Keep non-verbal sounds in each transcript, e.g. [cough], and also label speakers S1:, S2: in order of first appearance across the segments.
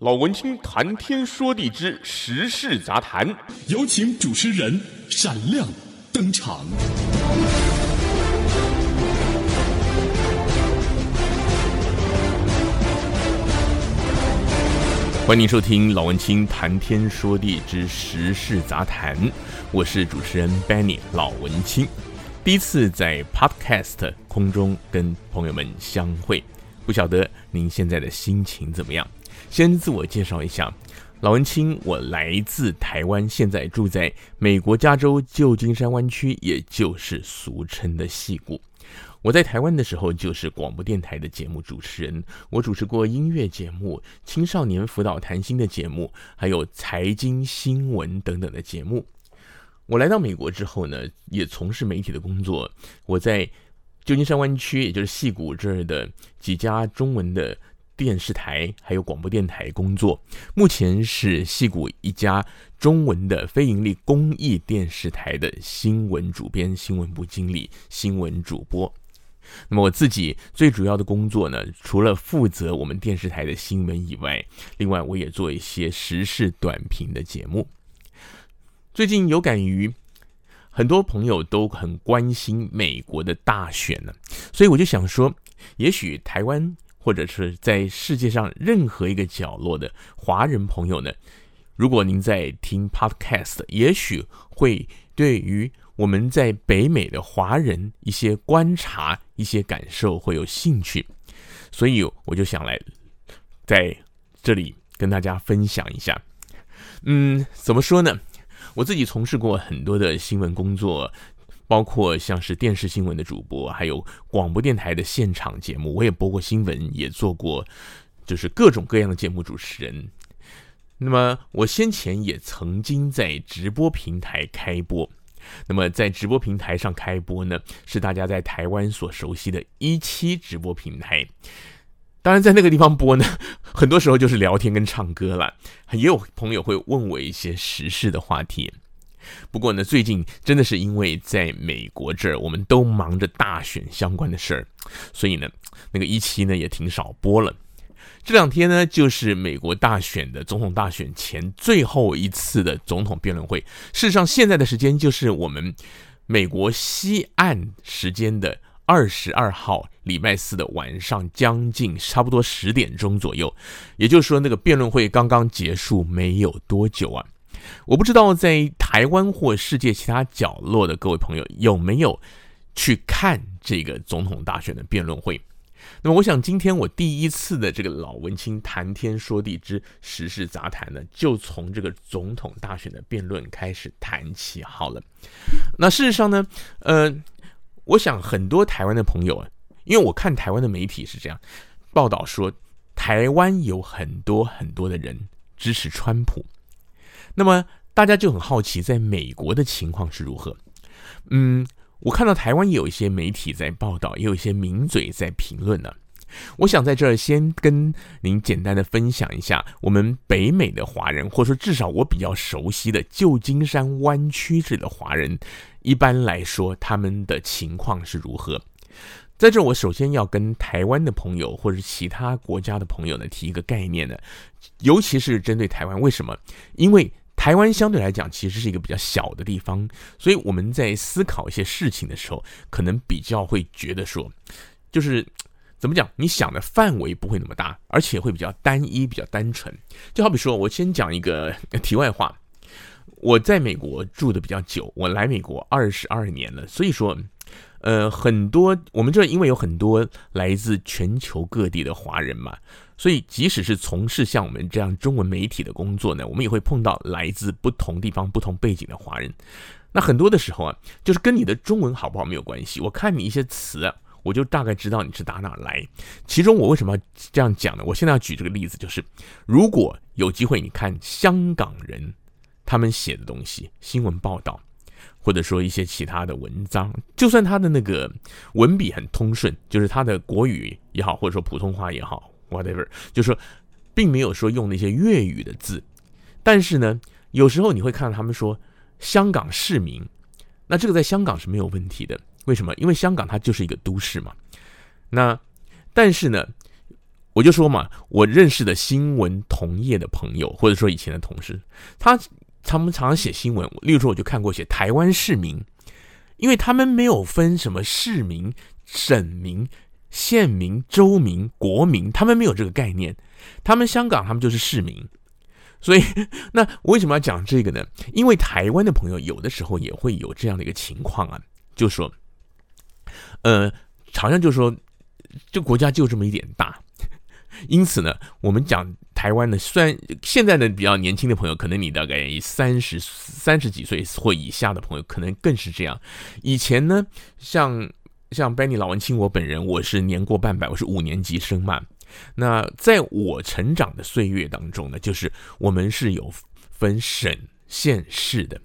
S1: 老文青谈天说地之时事杂谈，
S2: 有请主持人闪亮登场。
S1: 欢迎收听老文青谈天说地之时事杂谈，我是主持人 Benny 老文青，第一次在 Podcast 空中跟朋友们相会，不晓得您现在的心情怎么样？先自我介绍一下，老文青，我来自台湾，现在住在美国加州旧金山湾区，也就是俗称的戏谷。我在台湾的时候就是广播电台的节目主持人，我主持过音乐节目、青少年辅导谈心的节目，还有财经新闻等等的节目。我来到美国之后呢，也从事媒体的工作。我在旧金山湾区，也就是戏谷这儿的几家中文的。电视台还有广播电台工作，目前是戏谷一家中文的非营利公益电视台的新闻主编、新闻部经理、新闻主播。那么我自己最主要的工作呢，除了负责我们电视台的新闻以外，另外我也做一些时事短评的节目。最近有感于很多朋友都很关心美国的大选呢，所以我就想说，也许台湾。或者是在世界上任何一个角落的华人朋友呢，如果您在听 Podcast，也许会对于我们在北美的华人一些观察、一些感受会有兴趣，所以我就想来在这里跟大家分享一下。嗯，怎么说呢？我自己从事过很多的新闻工作。包括像是电视新闻的主播，还有广播电台的现场节目，我也播过新闻，也做过，就是各种各样的节目主持人。那么我先前也曾经在直播平台开播，那么在直播平台上开播呢，是大家在台湾所熟悉的一期直播平台。当然，在那个地方播呢，很多时候就是聊天跟唱歌了，也有朋友会问我一些时事的话题。不过呢，最近真的是因为在美国这儿，我们都忙着大选相关的事儿，所以呢，那个一期呢也挺少播了。这两天呢，就是美国大选的总统大选前最后一次的总统辩论会。事实上，现在的时间就是我们美国西岸时间的二十二号礼拜四的晚上，将近差不多十点钟左右。也就是说，那个辩论会刚刚结束没有多久啊。我不知道在台湾或世界其他角落的各位朋友有没有去看这个总统大选的辩论会。那么，我想今天我第一次的这个老文青谈天说地之时事杂谈呢，就从这个总统大选的辩论开始谈起好了。那事实上呢，呃，我想很多台湾的朋友啊，因为我看台湾的媒体是这样报道说，台湾有很多很多的人支持川普。那么大家就很好奇，在美国的情况是如何？嗯，我看到台湾有一些媒体在报道，也有一些名嘴在评论呢。我想在这儿先跟您简单的分享一下，我们北美的华人，或者说至少我比较熟悉的旧金山湾区这里的华人，一般来说他们的情况是如何。在这，我首先要跟台湾的朋友或者其他国家的朋友呢提一个概念呢，尤其是针对台湾，为什么？因为台湾相对来讲，其实是一个比较小的地方，所以我们在思考一些事情的时候，可能比较会觉得说，就是怎么讲，你想的范围不会那么大，而且会比较单一、比较单纯。就好比说，我先讲一个题外话，我在美国住的比较久，我来美国二十二年了，所以说，呃，很多我们这因为有很多来自全球各地的华人嘛。所以，即使是从事像我们这样中文媒体的工作呢，我们也会碰到来自不同地方、不同背景的华人。那很多的时候啊，就是跟你的中文好不好没有关系。我看你一些词，我就大概知道你是打哪来。其中，我为什么要这样讲呢？我现在要举这个例子，就是如果有机会，你看香港人他们写的东西、新闻报道，或者说一些其他的文章，就算他的那个文笔很通顺，就是他的国语也好，或者说普通话也好。whatever，就说，并没有说用那些粤语的字，但是呢，有时候你会看到他们说香港市民，那这个在香港是没有问题的。为什么？因为香港它就是一个都市嘛。那但是呢，我就说嘛，我认识的新闻同业的朋友，或者说以前的同事，他他们常常写新闻，例如说我就看过写台湾市民，因为他们没有分什么市民、省民、县民、州民、国民，他们没有这个概念，他们香港他们就是市民。[laughs] 所以，那为什么要讲这个呢？因为台湾的朋友有的时候也会有这样的一个情况啊，就说，呃，好像就说，这国家就这么一点大，因此呢，我们讲台湾呢，虽然现在的比较年轻的朋友，可能你大概三十三十几岁或以下的朋友，可能更是这样。以前呢，像像 Benny 老文青，我本人我是年过半百，我是五年级生嘛。那在我成长的岁月当中呢，就是我们是有分省、县、市的。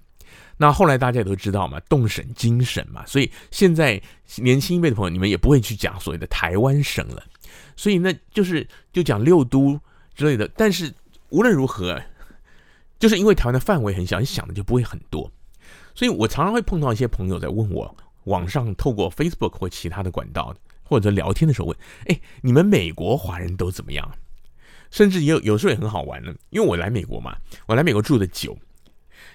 S1: 那后来大家也都知道嘛，动省、精省嘛，所以现在年轻一辈的朋友，你们也不会去讲所谓的台湾省了。所以那就是就讲六都之类的。但是无论如何，就是因为台湾的范围很小，你想的就不会很多。所以我常常会碰到一些朋友在问我，网上透过 Facebook 或其他的管道。或者聊天的时候问，哎，你们美国华人都怎么样？甚至也有有时候也很好玩呢，因为我来美国嘛，我来美国住的久，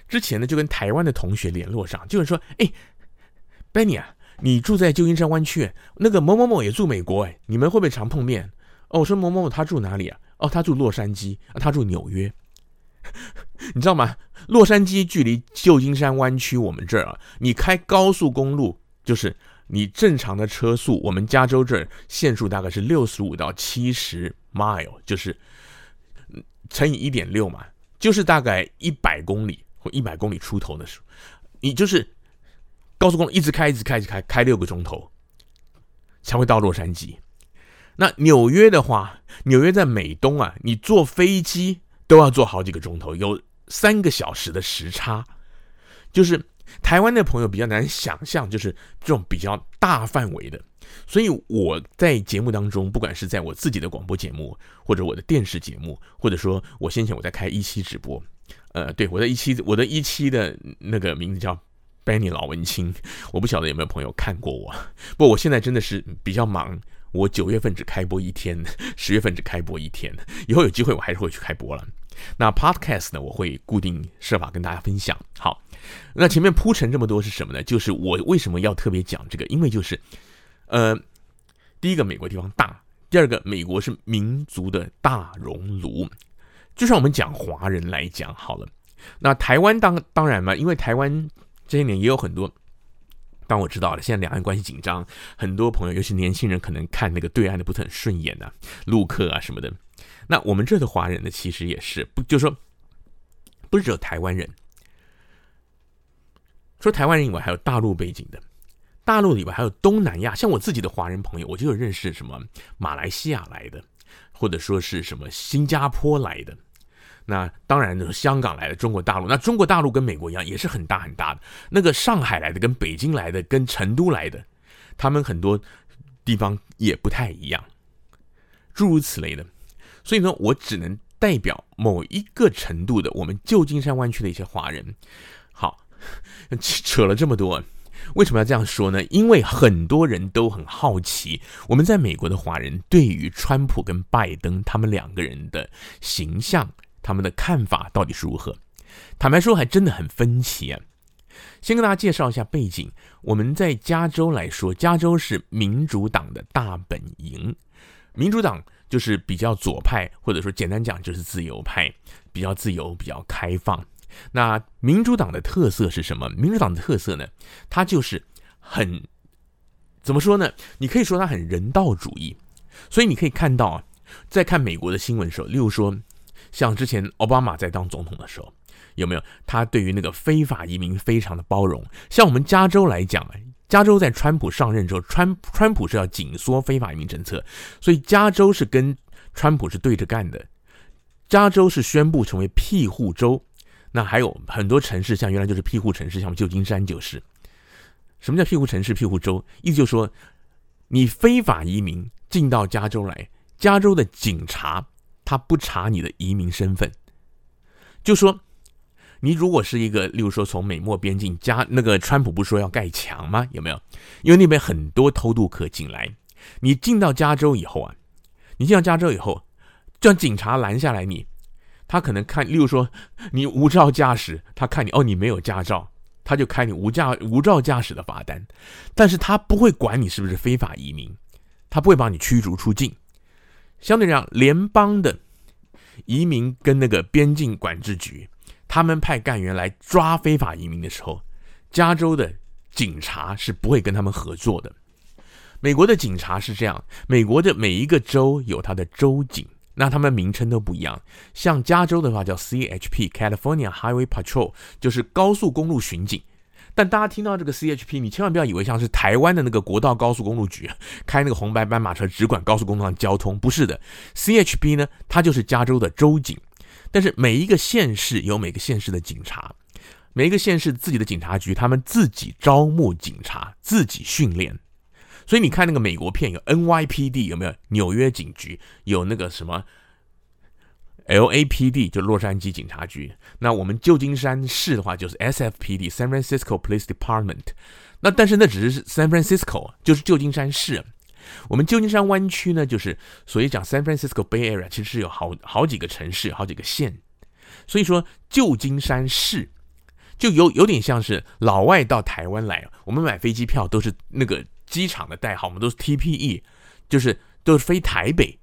S1: 之前呢就跟台湾的同学联络上，就是说，哎，Benny 啊，你住在旧金山湾区，那个某某某也住美国，哎，你们会不会常碰面？哦，我说某某某他住哪里啊？哦，他住洛杉矶，他住纽约，[laughs] 你知道吗？洛杉矶距离旧金山湾区我们这儿啊，你开高速公路就是。你正常的车速，我们加州这儿限速大概是六十五到七十 mile，就是乘以一点六嘛，就是大概一百公里或一百公里出头的时候，你就是高速公路一直开，一直开，一直开，开六个钟头才会到洛杉矶。那纽约的话，纽约在美东啊，你坐飞机都要坐好几个钟头，有三个小时的时差，就是。台湾的朋友比较难想象，就是这种比较大范围的，所以我在节目当中，不管是在我自己的广播节目，或者我的电视节目，或者说我先前我在开一期直播，呃，对，我的一期，我的一期的那个名字叫 Benny 老文青，我不晓得有没有朋友看过我，不过我现在真的是比较忙，我九月份只开播一天，十月份只开播一天，以后有机会我还是会去开播了。那 Podcast 呢，我会固定设法跟大家分享。好。那前面铺陈这么多是什么呢？就是我为什么要特别讲这个？因为就是，呃，第一个美国地方大，第二个美国是民族的大熔炉。就像我们讲华人来讲好了，那台湾当当然嘛，因为台湾这些年也有很多，当我知道了，现在两岸关系紧张，很多朋友尤其年轻人可能看那个对岸的不是很顺眼呐、陆客啊什么的。那我们这的华人呢，其实也是不，就说不是只有台湾人。说台湾人以外，还有大陆背景的，大陆以外还有东南亚，像我自己的华人朋友，我就有认识什么马来西亚来的，或者说是什么新加坡来的，那当然呢，香港来的，中国大陆，那中国大陆跟美国一样，也是很大很大的。那个上海来的，跟北京来的，跟成都来的，他们很多地方也不太一样，诸如此类的。所以呢，我只能代表某一个程度的我们旧金山湾区的一些华人。好。[laughs] 扯了这么多，为什么要这样说呢？因为很多人都很好奇，我们在美国的华人对于川普跟拜登他们两个人的形象，他们的看法到底是如何？坦白说，还真的很分歧啊。先跟大家介绍一下背景，我们在加州来说，加州是民主党的大本营，民主党就是比较左派，或者说简单讲就是自由派，比较自由，比较开放。那民主党的特色是什么？民主党的特色呢？它就是很怎么说呢？你可以说它很人道主义。所以你可以看到啊，在看美国的新闻的时候，例如说，像之前奥巴马在当总统的时候，有没有他对于那个非法移民非常的包容？像我们加州来讲，加州在川普上任之后，川川普是要紧缩非法移民政策，所以加州是跟川普是对着干的。加州是宣布成为庇护州。那还有很多城市，像原来就是庇护城市，像旧金山就是。什么叫庇护城市、庇护州？意思就是说，你非法移民进到加州来，加州的警察他不查你的移民身份，就说你如果是一个，例如说从美墨边境加那个川普不说要盖墙吗？有没有？因为那边很多偷渡客进来，你进到加州以后啊，你进到加州以后，叫警察拦下来你，他可能看，例如说你无照驾驶，他看你哦，你没有驾照，他就开你无驾无照驾驶的罚单，但是他不会管你是不是非法移民，他不会把你驱逐出境。相对来讲，联邦的移民跟那个边境管制局，他们派干员来抓非法移民的时候，加州的警察是不会跟他们合作的。美国的警察是这样，美国的每一个州有他的州警，那他们名称都不一样。像加州的话叫 CHP（California Highway Patrol），就是高速公路巡警。但大家听到这个 CHP，你千万不要以为像是台湾的那个国道高速公路局 [laughs] 开那个红白斑马车只管高速公路上交通，不是的。CHP 呢，它就是加州的州警。但是每一个县市有每个县市的警察，每一个县市自己的警察局，他们自己招募警察，自己训练。所以你看那个美国片有 NYPD 有没有？纽约警局有那个什么 LAPD 就洛杉矶警察局。那我们旧金山市的话就是 SFPD San Francisco Police Department。那但是那只是 San Francisco 就是旧金山市。我们旧金山湾区呢，就是所以讲 San Francisco Bay Area 其实是有好好几个城市，好几个县。所以说旧金山市就有有点像是老外到台湾来，我们买飞机票都是那个。机场的代号我们都是 TPE，就是都是飞台北。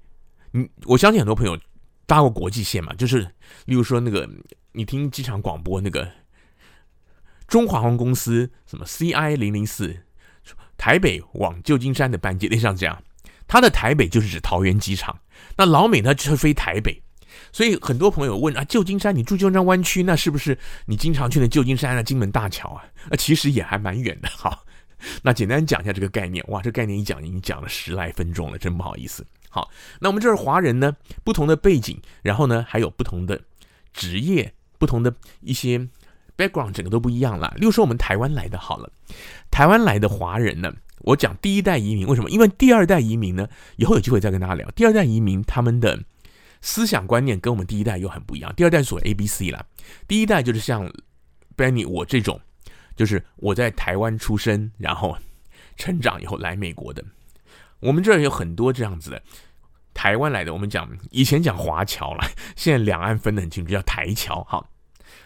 S1: 你我相信很多朋友搭过国际线嘛，就是例如说那个你听机场广播那个中华航空公司什么 CI 零零四台北往旧金山的班机，类似像这样，它的台北就是指桃园机场。那老美呢就是飞台北，所以很多朋友问啊，旧金山你住旧金山湾区，那是不是你经常去的旧金山的金门大桥啊？那其实也还蛮远的哈。[laughs] 那简单讲一下这个概念，哇，这概念一讲已经讲了十来分钟了，真不好意思。好，那我们这儿华人呢，不同的背景，然后呢还有不同的职业，不同的一些 background，整个都不一样了。例如说我们台湾来的，好了，台湾来的华人呢，我讲第一代移民为什么？因为第二代移民呢，以后有机会再跟大家聊。第二代移民他们的思想观念跟我们第一代又很不一样。第二代是所 A B C 啦，第一代就是像 Benny 我这种。就是我在台湾出生，然后 [laughs] 成长以后来美国的。我们这儿有很多这样子的台湾来的。我们讲以前讲华侨了，现在两岸分得很清楚，叫台侨。好，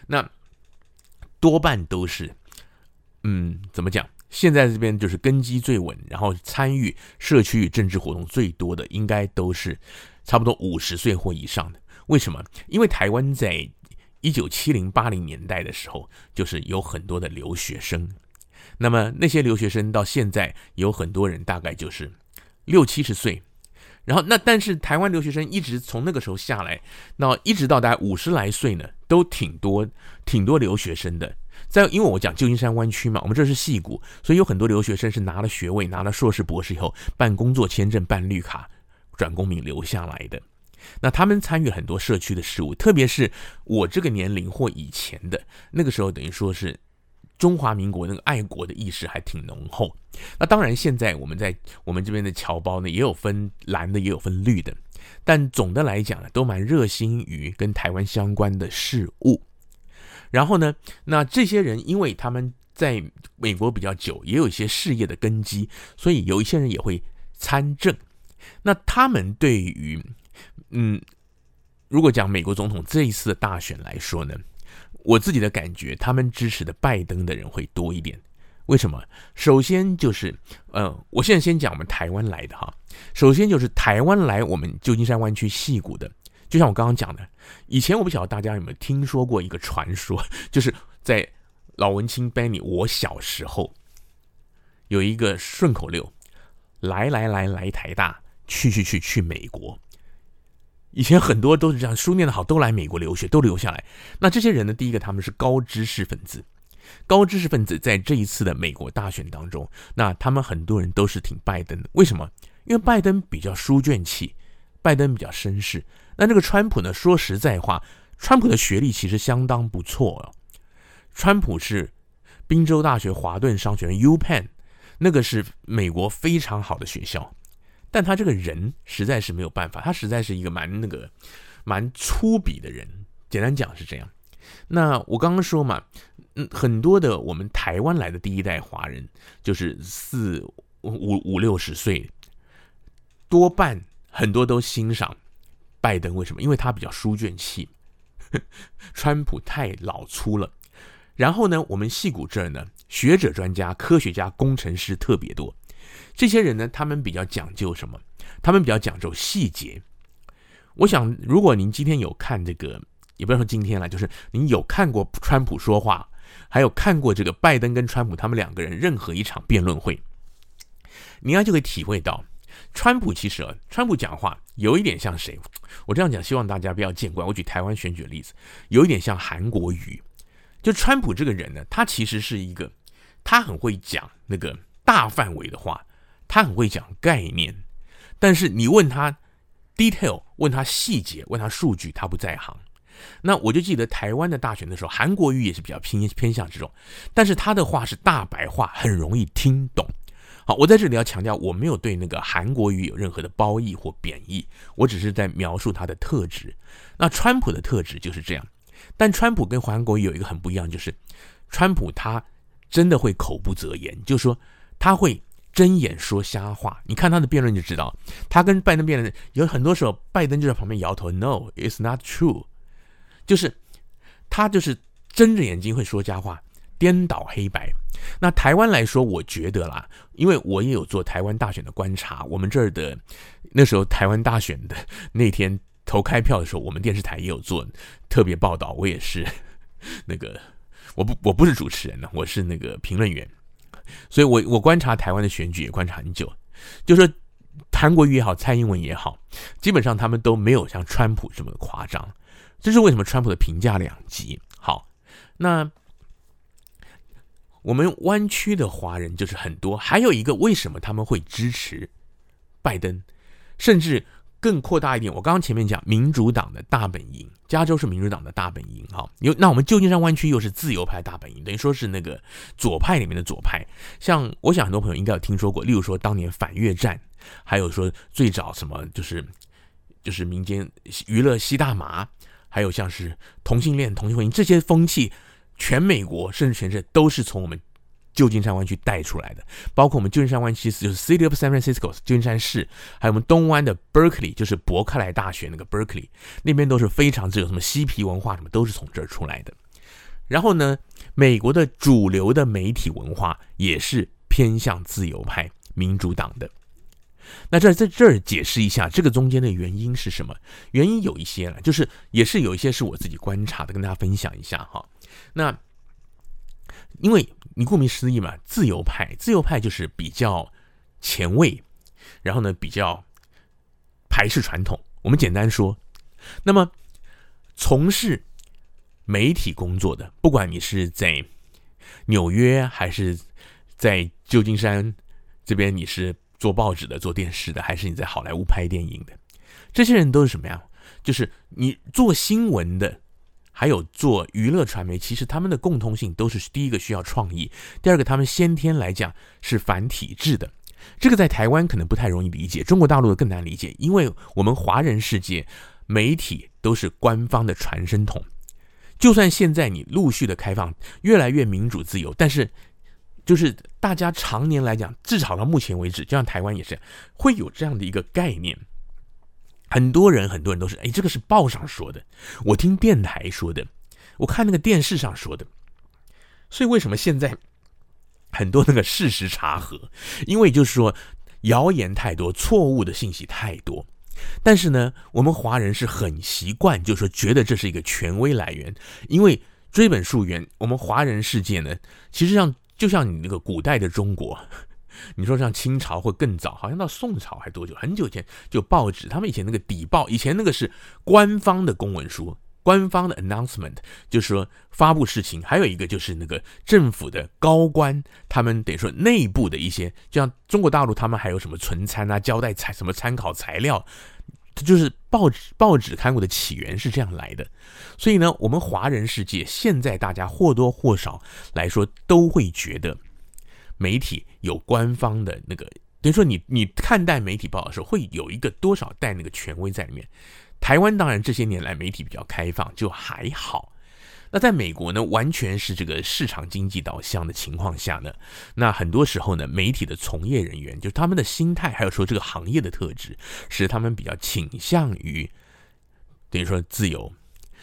S1: 那多半都是，嗯，怎么讲？现在这边就是根基最稳，然后参与社区与政治活动最多的，应该都是差不多五十岁或以上的。为什么？因为台湾在。一九七零八零年代的时候，就是有很多的留学生。那么那些留学生到现在有很多人，大概就是六七十岁。然后那但是台湾留学生一直从那个时候下来，那一直到大概五十来岁呢，都挺多挺多留学生的。在因为我讲旧金山湾区嘛，我们这是戏谷，所以有很多留学生是拿了学位、拿了硕士、博士以后办工作签证、办绿卡转公民留下来的。那他们参与很多社区的事务，特别是我这个年龄或以前的那个时候，等于说是中华民国那个爱国的意识还挺浓厚。那当然，现在我们在我们这边的侨胞呢，也有分蓝的，也有分绿的，但总的来讲呢，都蛮热心于跟台湾相关的事物。然后呢，那这些人因为他们在美国比较久，也有一些事业的根基，所以有一些人也会参政。那他们对于嗯，如果讲美国总统这一次的大选来说呢，我自己的感觉，他们支持的拜登的人会多一点。为什么？首先就是，呃，我现在先讲我们台湾来的哈。首先就是台湾来我们旧金山湾区戏谷的，就像我刚刚讲的，以前我不晓得大家有没有听说过一个传说，[laughs] 就是在老文青辈里我小时候有一个顺口溜：来来来来台大，去去去去美国。以前很多都是这样，书念得好都来美国留学，都留下来。那这些人呢？第一个他们是高知识分子，高知识分子在这一次的美国大选当中，那他们很多人都是挺拜登的。为什么？因为拜登比较书卷气，拜登比较绅士。那这个川普呢？说实在话，川普的学历其实相当不错哦。川普是宾州大学华顿商学院 UPenn，那个是美国非常好的学校。但他这个人实在是没有办法，他实在是一个蛮那个蛮粗鄙的人。简单讲是这样。那我刚刚说嘛，嗯，很多的我们台湾来的第一代华人，就是四五五六十岁，多半很多都欣赏拜登，为什么？因为他比较书卷气，[laughs] 川普太老粗了。然后呢，我们戏谷这儿呢，学者、专家、科学家、工程师特别多。这些人呢，他们比较讲究什么？他们比较讲究细节。我想，如果您今天有看这个，也不要说今天了，就是您有看过川普说话，还有看过这个拜登跟川普他们两个人任何一场辩论会，你应该就可以体会到，川普其实，川普讲话有一点像谁？我这样讲，希望大家不要见怪。我举台湾选举的例子，有一点像韩国瑜。就川普这个人呢，他其实是一个，他很会讲那个大范围的话，他很会讲概念，但是你问他 detail，问他细节，问他数据，他不在行。那我就记得台湾的大选的时候，韩国语也是比较偏偏向这种，但是他的话是大白话，很容易听懂。好，我在这里要强调，我没有对那个韩国语有任何的褒义或贬义，我只是在描述他的特质。那川普的特质就是这样。但川普跟韩国瑜有一个很不一样，就是川普他真的会口不择言，就说他会睁眼说瞎话。你看他的辩论就知道，他跟拜登辩论有很多时候，拜登就在旁边摇头，No, it's not true，就是他就是睁着眼睛会说瞎话，颠倒黑白。那台湾来说，我觉得啦，因为我也有做台湾大选的观察，我们这儿的那时候台湾大选的那天。投开票的时候，我们电视台也有做特别报道。我也是那个，我不我不是主持人呢，我是那个评论员。所以我我观察台湾的选举也观察很久，就说韩国瑜也好，蔡英文也好，基本上他们都没有像川普这么夸张。这是为什么？川普的评价两极。好，那我们湾区的华人就是很多，还有一个为什么他们会支持拜登，甚至。更扩大一点，我刚刚前面讲民主党的大本营，加州是民主党的大本营，哈，有那我们旧金山湾区又是自由派大本营，等于说是那个左派里面的左派。像我想很多朋友应该有听说过，例如说当年反越战，还有说最早什么就是就是民间娱乐吸大麻，还有像是同性恋、同性婚姻这些风气，全美国甚至全世界都是从我们。旧金山湾区带出来的，包括我们旧金山湾区就是 City of San Francisco，旧金山市，还有我们东湾的 Berkeley，就是伯克莱大学那个 Berkeley，那边都是非常自由，什么嬉皮文化什么都是从这儿出来的。然后呢，美国的主流的媒体文化也是偏向自由派、民主党的。那这在这儿解释一下，这个中间的原因是什么？原因有一些了，就是也是有一些是我自己观察的，跟大家分享一下哈。那。因为你顾名思义嘛，自由派，自由派就是比较前卫，然后呢，比较排斥传统。我们简单说，那么从事媒体工作的，不管你是在纽约还是在旧金山这边，你是做报纸的、做电视的，还是你在好莱坞拍电影的，这些人都是什么呀？就是你做新闻的。还有做娱乐传媒，其实他们的共通性都是：第一个需要创意，第二个他们先天来讲是反体制的。这个在台湾可能不太容易理解，中国大陆的更难理解，因为我们华人世界媒体都是官方的传声筒。就算现在你陆续的开放，越来越民主自由，但是就是大家常年来讲，至少到目前为止，就像台湾也是会有这样的一个概念。很多人，很多人都是，哎，这个是报上说的，我听电台说的，我看那个电视上说的，所以为什么现在很多那个事实查核？因为就是说谣言太多，错误的信息太多。但是呢，我们华人是很习惯，就是说觉得这是一个权威来源。因为追本溯源，我们华人世界呢，其实上就像你那个古代的中国。你说像清朝或更早，好像到宋朝还多久？很久前就报纸，他们以前那个底报，以前那个是官方的公文书，官方的 announcement，就是说发布事情。还有一个就是那个政府的高官，他们等于说内部的一些，就像中国大陆，他们还有什么存参啊、交代材什么参考材料，就是报纸报纸刊物的起源是这样来的。所以呢，我们华人世界现在大家或多或少来说都会觉得。媒体有官方的那个，等于说你你看待媒体报道的时候，会有一个多少带那个权威在里面。台湾当然这些年来媒体比较开放，就还好。那在美国呢，完全是这个市场经济导向的情况下呢，那很多时候呢，媒体的从业人员就是他们的心态，还有说这个行业的特质，使他们比较倾向于等于说自由。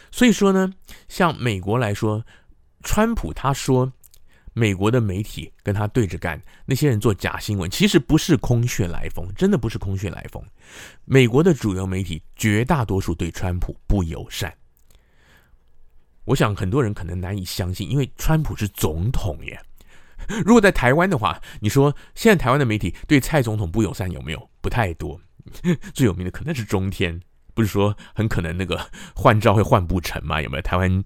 S1: 所以说呢，像美国来说，川普他说美国的媒体跟他对着干，那些人做假新闻，其实不是空穴来风，真的不是空穴来风。美国的主流媒体绝大多数对川普不友善。我想很多人可能难以相信，因为川普是总统耶。如果在台湾的话，你说现在台湾的媒体对蔡总统不友善有没有？不太多。最有名的可能是中天，不是说很可能那个换照会换不成吗？有没有？台湾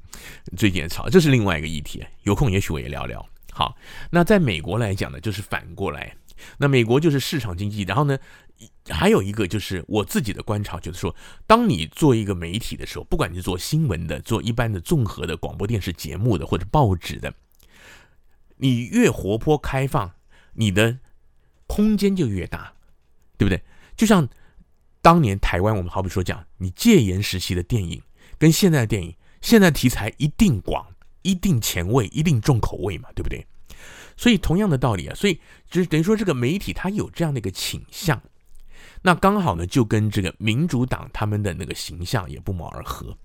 S1: 最近也吵，这是另外一个议题。有空也许我也聊聊。好，那在美国来讲呢，就是反过来。那美国就是市场经济，然后呢，还有一个就是我自己的观察，就是说，当你做一个媒体的时候，不管你做新闻的、做一般的综合的广播电视节目的或者报纸的，你越活泼开放，你的空间就越大，对不对？就像当年台湾，我们好比说讲，你戒严时期的电影跟现在的电影，现在题材一定广、一定前卫、一定重口味嘛，对不对？所以同样的道理啊，所以就等于说这个媒体它有这样的一个倾向，那刚好呢就跟这个民主党他们的那个形象也不谋而合。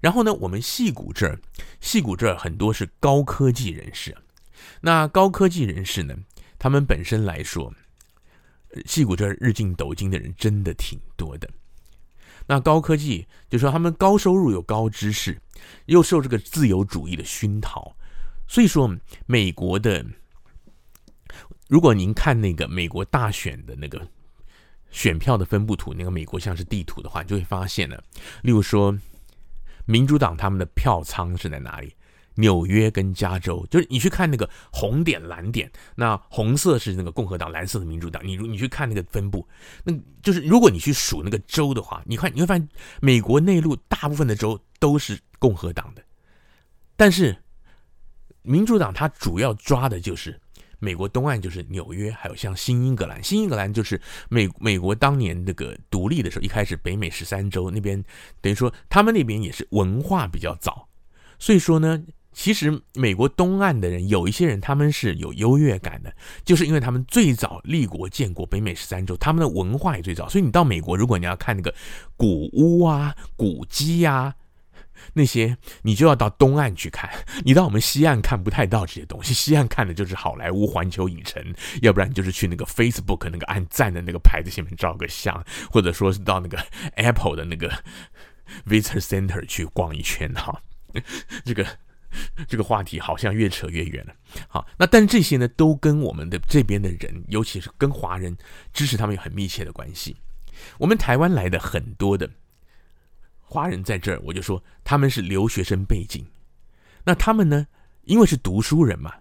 S1: 然后呢，我们戏谷这儿，矽谷这儿很多是高科技人士，那高科技人士呢，他们本身来说，戏谷这儿日进斗金的人真的挺多的。那高科技就说他们高收入有高知识，又受这个自由主义的熏陶，所以说美国的。如果您看那个美国大选的那个选票的分布图，那个美国像是地图的话，你就会发现呢，例如说，民主党他们的票仓是在哪里？纽约跟加州，就是你去看那个红点蓝点，那红色是那个共和党，蓝色的民主党。你如你去看那个分布，那就是如果你去数那个州的话，你看你会发现，美国内陆大部分的州都是共和党的，但是民主党它主要抓的就是。美国东岸就是纽约，还有像新英格兰。新英格兰就是美美国当年那个独立的时候，一开始北美十三州那边，等于说他们那边也是文化比较早。所以说呢，其实美国东岸的人有一些人他们是有优越感的，就是因为他们最早立国建国，北美十三州他们的文化也最早。所以你到美国，如果你要看那个古屋啊、古迹呀。那些你就要到东岸去看，你到我们西岸看不太到这些东西。西岸看的就是好莱坞、环球影城，要不然就是去那个 Facebook 那个按赞的那个牌子前面照个相，或者说是到那个 [laughs] Apple 的那个 [laughs] Visitor Center 去逛一圈哈。这个 [laughs] 这个话题好像越扯越远了。好，那但这些呢，都跟我们的这边的人，尤其是跟华人支持他们有很密切的关系。我们台湾来的很多的。华人在这儿，我就说他们是留学生背景。那他们呢？因为是读书人嘛。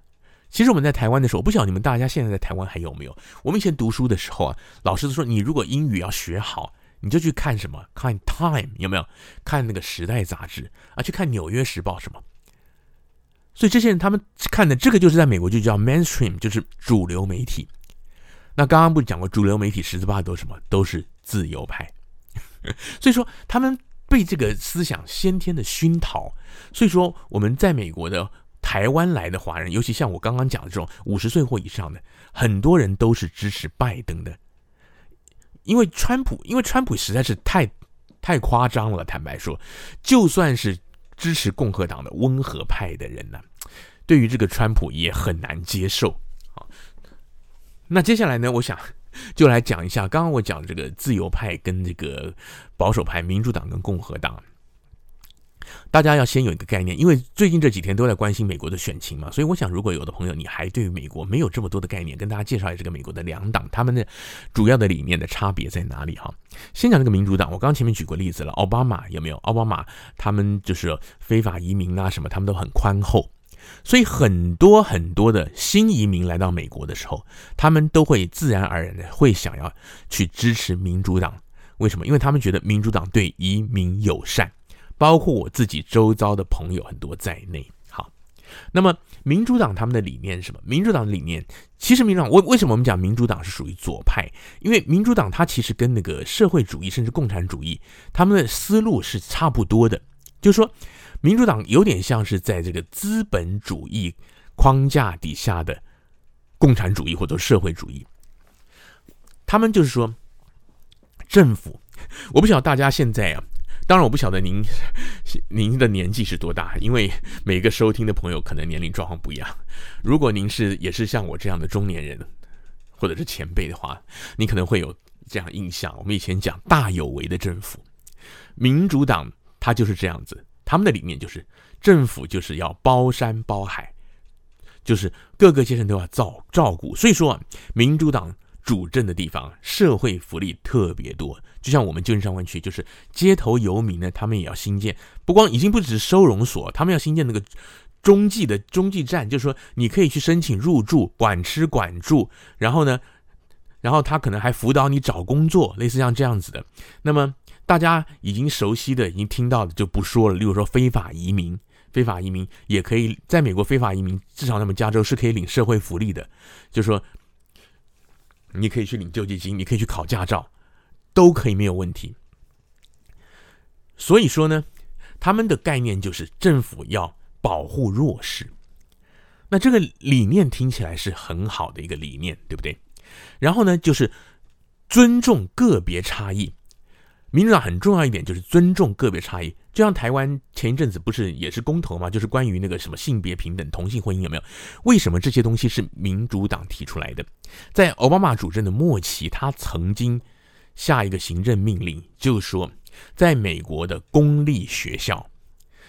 S1: 其实我们在台湾的时候，我不晓得你们大家现在在台湾还有没有？我们以前读书的时候啊，老师都说你如果英语要学好，你就去看什么？看《Time》有没有？看那个《时代》杂志啊？去看《纽约时报》什么？所以这些人他们看的这个，就是在美国就叫 mainstream，就是主流媒体。那刚刚不讲过，主流媒体十之八九都什么？都是自由派。[laughs] 所以说他们。被这个思想先天的熏陶，所以说我们在美国的台湾来的华人，尤其像我刚刚讲的这种五十岁或以上的，很多人都是支持拜登的，因为川普，因为川普实在是太太夸张了。坦白说，就算是支持共和党的温和派的人呢，对于这个川普也很难接受。啊，那接下来呢，我想。就来讲一下，刚刚我讲这个自由派跟这个保守派，民主党跟共和党，大家要先有一个概念，因为最近这几天都在关心美国的选情嘛，所以我想，如果有的朋友你还对于美国没有这么多的概念，跟大家介绍一下这个美国的两党，他们的主要的理念的差别在哪里哈？先讲这个民主党，我刚前面举过例子了，奥巴马有没有？奥巴马他们就是非法移民啊什么，他们都很宽厚。所以很多很多的新移民来到美国的时候，他们都会自然而然的会想要去支持民主党。为什么？因为他们觉得民主党对移民友善，包括我自己周遭的朋友很多在内。好，那么民主党他们的理念是什么？民主党的理念其实，民主党为为什么我们讲民主党是属于左派？因为民主党它其实跟那个社会主义甚至共产主义他们的思路是差不多的，就是说。民主党有点像是在这个资本主义框架底下的共产主义或者社会主义。他们就是说，政府，我不晓得大家现在啊，当然我不晓得您 [laughs] 您的年纪是多大，因为每个收听的朋友可能年龄状况不一样。如果您是也是像我这样的中年人，或者是前辈的话，你可能会有这样印象。我们以前讲大有为的政府，民主党它就是这样子，他们的理念就是政府就是要包山包海，就是各个阶层都要照照顾。所以说，民主党主政的地方，社会福利特别多。就像我们旧金山湾区，就是街头游民呢，他们也要新建，不光已经不只是收容所，他们要新建那个。中继的中继站，就是说你可以去申请入住，管吃管住，然后呢，然后他可能还辅导你找工作，类似像这样子的。那么大家已经熟悉的、已经听到的就不说了。例如说非法移民，非法移民也可以在美国非法移民，至少他们加州是可以领社会福利的，就是说你可以去领救济金，你可以去考驾照，都可以没有问题。所以说呢，他们的概念就是政府要。保护弱势，那这个理念听起来是很好的一个理念，对不对？然后呢，就是尊重个别差异。民主党很重要一点就是尊重个别差异。就像台湾前一阵子不是也是公投吗？就是关于那个什么性别平等、同性婚姻有没有？为什么这些东西是民主党提出来的？在奥巴马主政的末期，他曾经下一个行政命令，就是说，在美国的公立学校。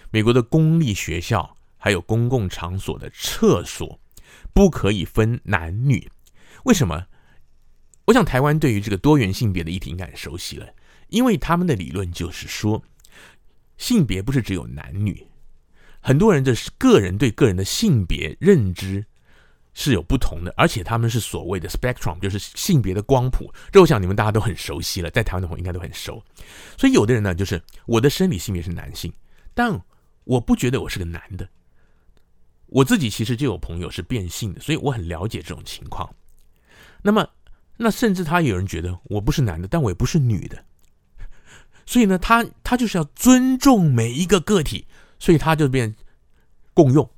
S1: 美国的公立学校还有公共场所的厕所不可以分男女，为什么？我想台湾对于这个多元性别的议题应该很熟悉了，因为他们的理论就是说，性别不是只有男女，很多人的个人对个人的性别认知是有不同的，而且他们是所谓的 spectrum，就是性别的光谱。这我想你们大家都很熟悉了，在台湾的朋友应该都很熟。所以有的人呢，就是我的生理性别是男性，但我不觉得我是个男的，我自己其实就有朋友是变性的，所以我很了解这种情况。那么，那甚至他有人觉得我不是男的，但我也不是女的，所以呢，他他就是要尊重每一个个体，所以他就变共用。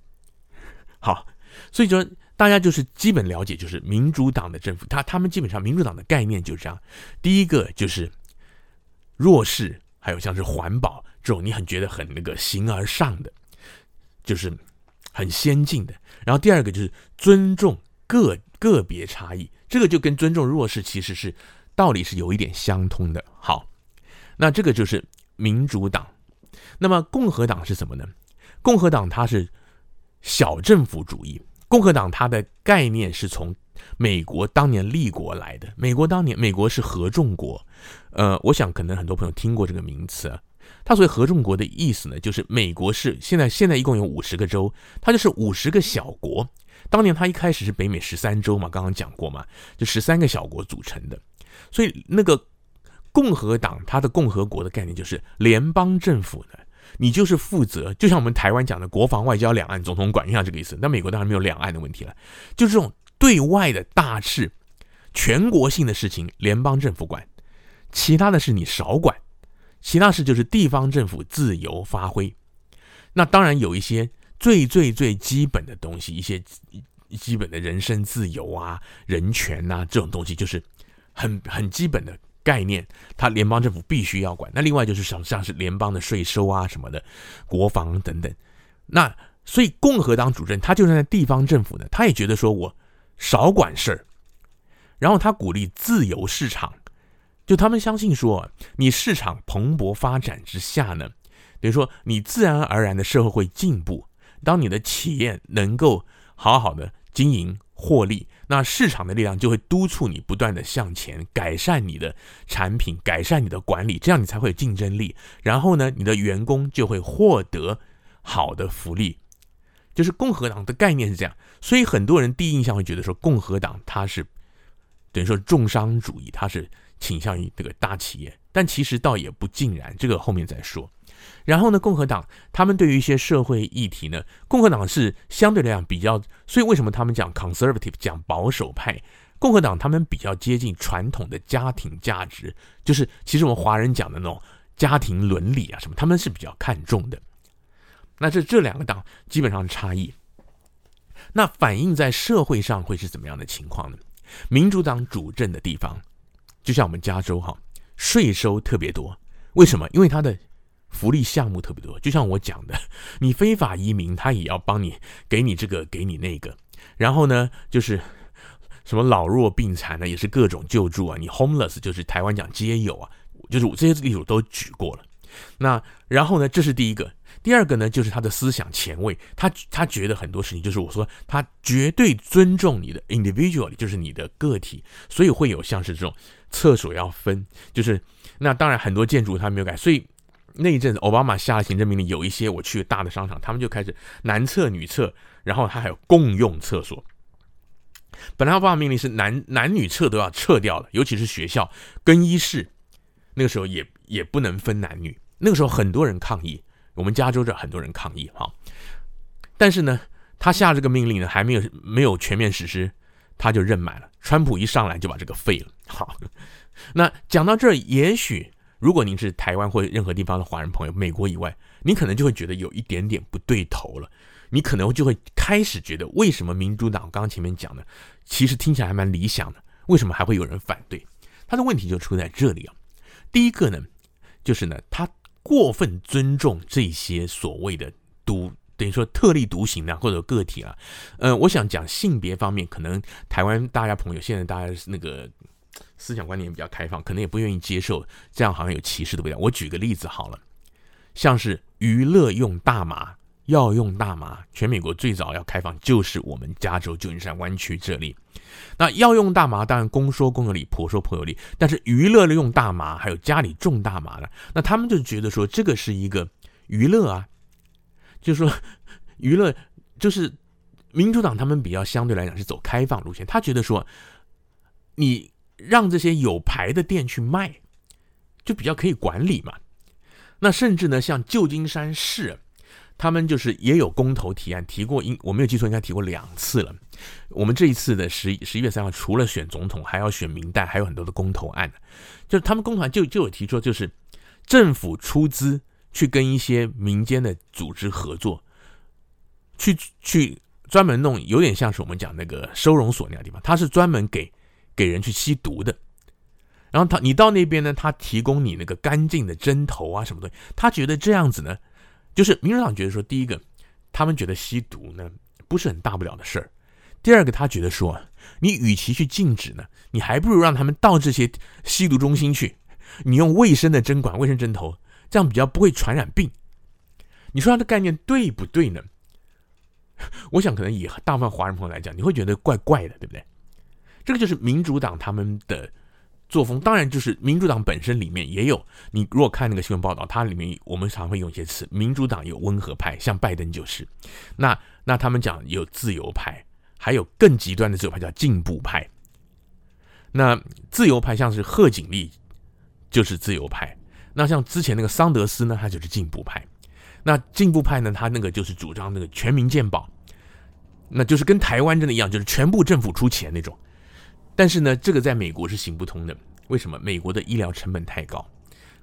S1: 好，所以说大家就是基本了解，就是民主党的政府，他他们基本上民主党的概念就是这样。第一个就是弱势，还有像是环保。这种你很觉得很那个形而上的，就是很先进的。然后第二个就是尊重个个别差异，这个就跟尊重弱势其实是道理是有一点相通的。好，那这个就是民主党。那么共和党是什么呢？共和党它是小政府主义。共和党它的概念是从美国当年立国来的。美国当年美国是合众国，呃，我想可能很多朋友听过这个名词啊。它所谓合众国的意思呢，就是美国是现在现在一共有五十个州，它就是五十个小国。当年它一开始是北美十三州嘛，刚刚讲过嘛，就十三个小国组成的。所以那个共和党它的共和国的概念就是联邦政府呢，你就是负责，就像我们台湾讲的国防、外交、两岸总统管，像这个意思。那美国当然没有两岸的问题了，就这种对外的大事、全国性的事情，联邦政府管，其他的事你少管。其他事就是地方政府自由发挥，那当然有一些最最最基本的东西，一些基本的人身自由啊、人权呐、这种东西，就是很很基本的概念，它联邦政府必须要管。那另外就是像像是联邦的税收啊什么的、国防等等。那所以共和党主政，他就算在地方政府呢，他也觉得说我少管事儿，然后他鼓励自由市场。就他们相信说，你市场蓬勃发展之下呢，等于说你自然而然的社会会进步。当你的企业能够好好的经营获利，那市场的力量就会督促你不断的向前，改善你的产品，改善你的管理，这样你才会有竞争力。然后呢，你的员工就会获得好的福利。就是共和党的概念是这样，所以很多人第一印象会觉得说，共和党它是等于说重商主义，它是。倾向于这个大企业，但其实倒也不尽然，这个后面再说。然后呢，共和党他们对于一些社会议题呢，共和党是相对来讲比较，所以为什么他们讲 conservative 讲保守派？共和党他们比较接近传统的家庭价值，就是其实我们华人讲的那种家庭伦理啊什么，他们是比较看重的。那这这两个党基本上差异。那反映在社会上会是怎么样的情况呢？民主党主政的地方，就像我们加州哈，税收特别多。为什么？因为它的福利项目特别多。就像我讲的，[laughs] 你非法移民，他也要帮你给你这个，给你那个。然后呢，就是什么老弱病残呢，也是各种救助啊。你 homeless 就是台湾讲皆有啊，就是我这些例子都举过了。那然后呢，这是第一个。第二个呢，就是他的思想前卫，他他觉得很多事情，就是我说他绝对尊重你的 individual，就是你的个体，所以会有像是这种厕所要分，就是那当然很多建筑他没有改，所以那一阵子奥巴马下了行政命令，有一些我去大的商场，他们就开始男厕女厕，然后他还有共用厕所。本来奥巴马命令是男男女厕都要撤掉了，尤其是学校更衣室，那个时候也也不能分男女，那个时候很多人抗议。我们加州这很多人抗议哈，但是呢，他下这个命令呢，还没有没有全面实施，他就任满了。川普一上来就把这个废了。好，那讲到这儿，也许如果您是台湾或者任何地方的华人朋友，美国以外，你可能就会觉得有一点点不对头了。你可能就会开始觉得，为什么民主党刚前面讲的，其实听起来还蛮理想的，为什么还会有人反对？他的问题就出在这里啊。第一个呢，就是呢，他。过分尊重这些所谓的独，等于说特立独行的或者个体啊，呃，我想讲性别方面，可能台湾大家朋友现在大家那个思想观念比较开放，可能也不愿意接受这样好像有歧视的味道。我举个例子好了，像是娱乐用大麻。要用大麻，全美国最早要开放就是我们加州旧金山湾区这里。那要用大麻，当然公说公有理，婆说婆有理。但是娱乐的用大麻，还有家里种大麻的，那他们就觉得说这个是一个娱乐啊，就是说娱乐就是民主党他们比较相对来讲是走开放路线，他觉得说你让这些有牌的店去卖，就比较可以管理嘛。那甚至呢，像旧金山市。他们就是也有公投提案提过，应我没有记错，应该提过两次了。我们这一次的十十一月三号，除了选总统，还要选民代，还有很多的公投案。就是他们公团就就有提出，就是政府出资去跟一些民间的组织合作，去去专门弄，有点像是我们讲那个收容所那样的地方，他是专门给给人去吸毒的。然后他你到那边呢，他提供你那个干净的针头啊什么东西，他觉得这样子呢。就是民主党觉得说，第一个，他们觉得吸毒呢不是很大不了的事儿；第二个，他觉得说，你与其去禁止呢，你还不如让他们到这些吸毒中心去，你用卫生的针管、卫生针头，这样比较不会传染病。你说他的概念对不对呢？我想可能以大部分华人朋友来讲，你会觉得怪怪的，对不对？这个就是民主党他们的。作风当然就是民主党本身里面也有，你如果看那个新闻报道，它里面我们常会用一些词，民主党有温和派，像拜登就是，那那他们讲有自由派，还有更极端的自由派叫进步派。那自由派像是贺锦丽就是自由派，那像之前那个桑德斯呢，他就是进步派。那进步派呢，他那个就是主张那个全民健保，那就是跟台湾真的一样，就是全部政府出钱那种。但是呢，这个在美国是行不通的。为什么？美国的医疗成本太高，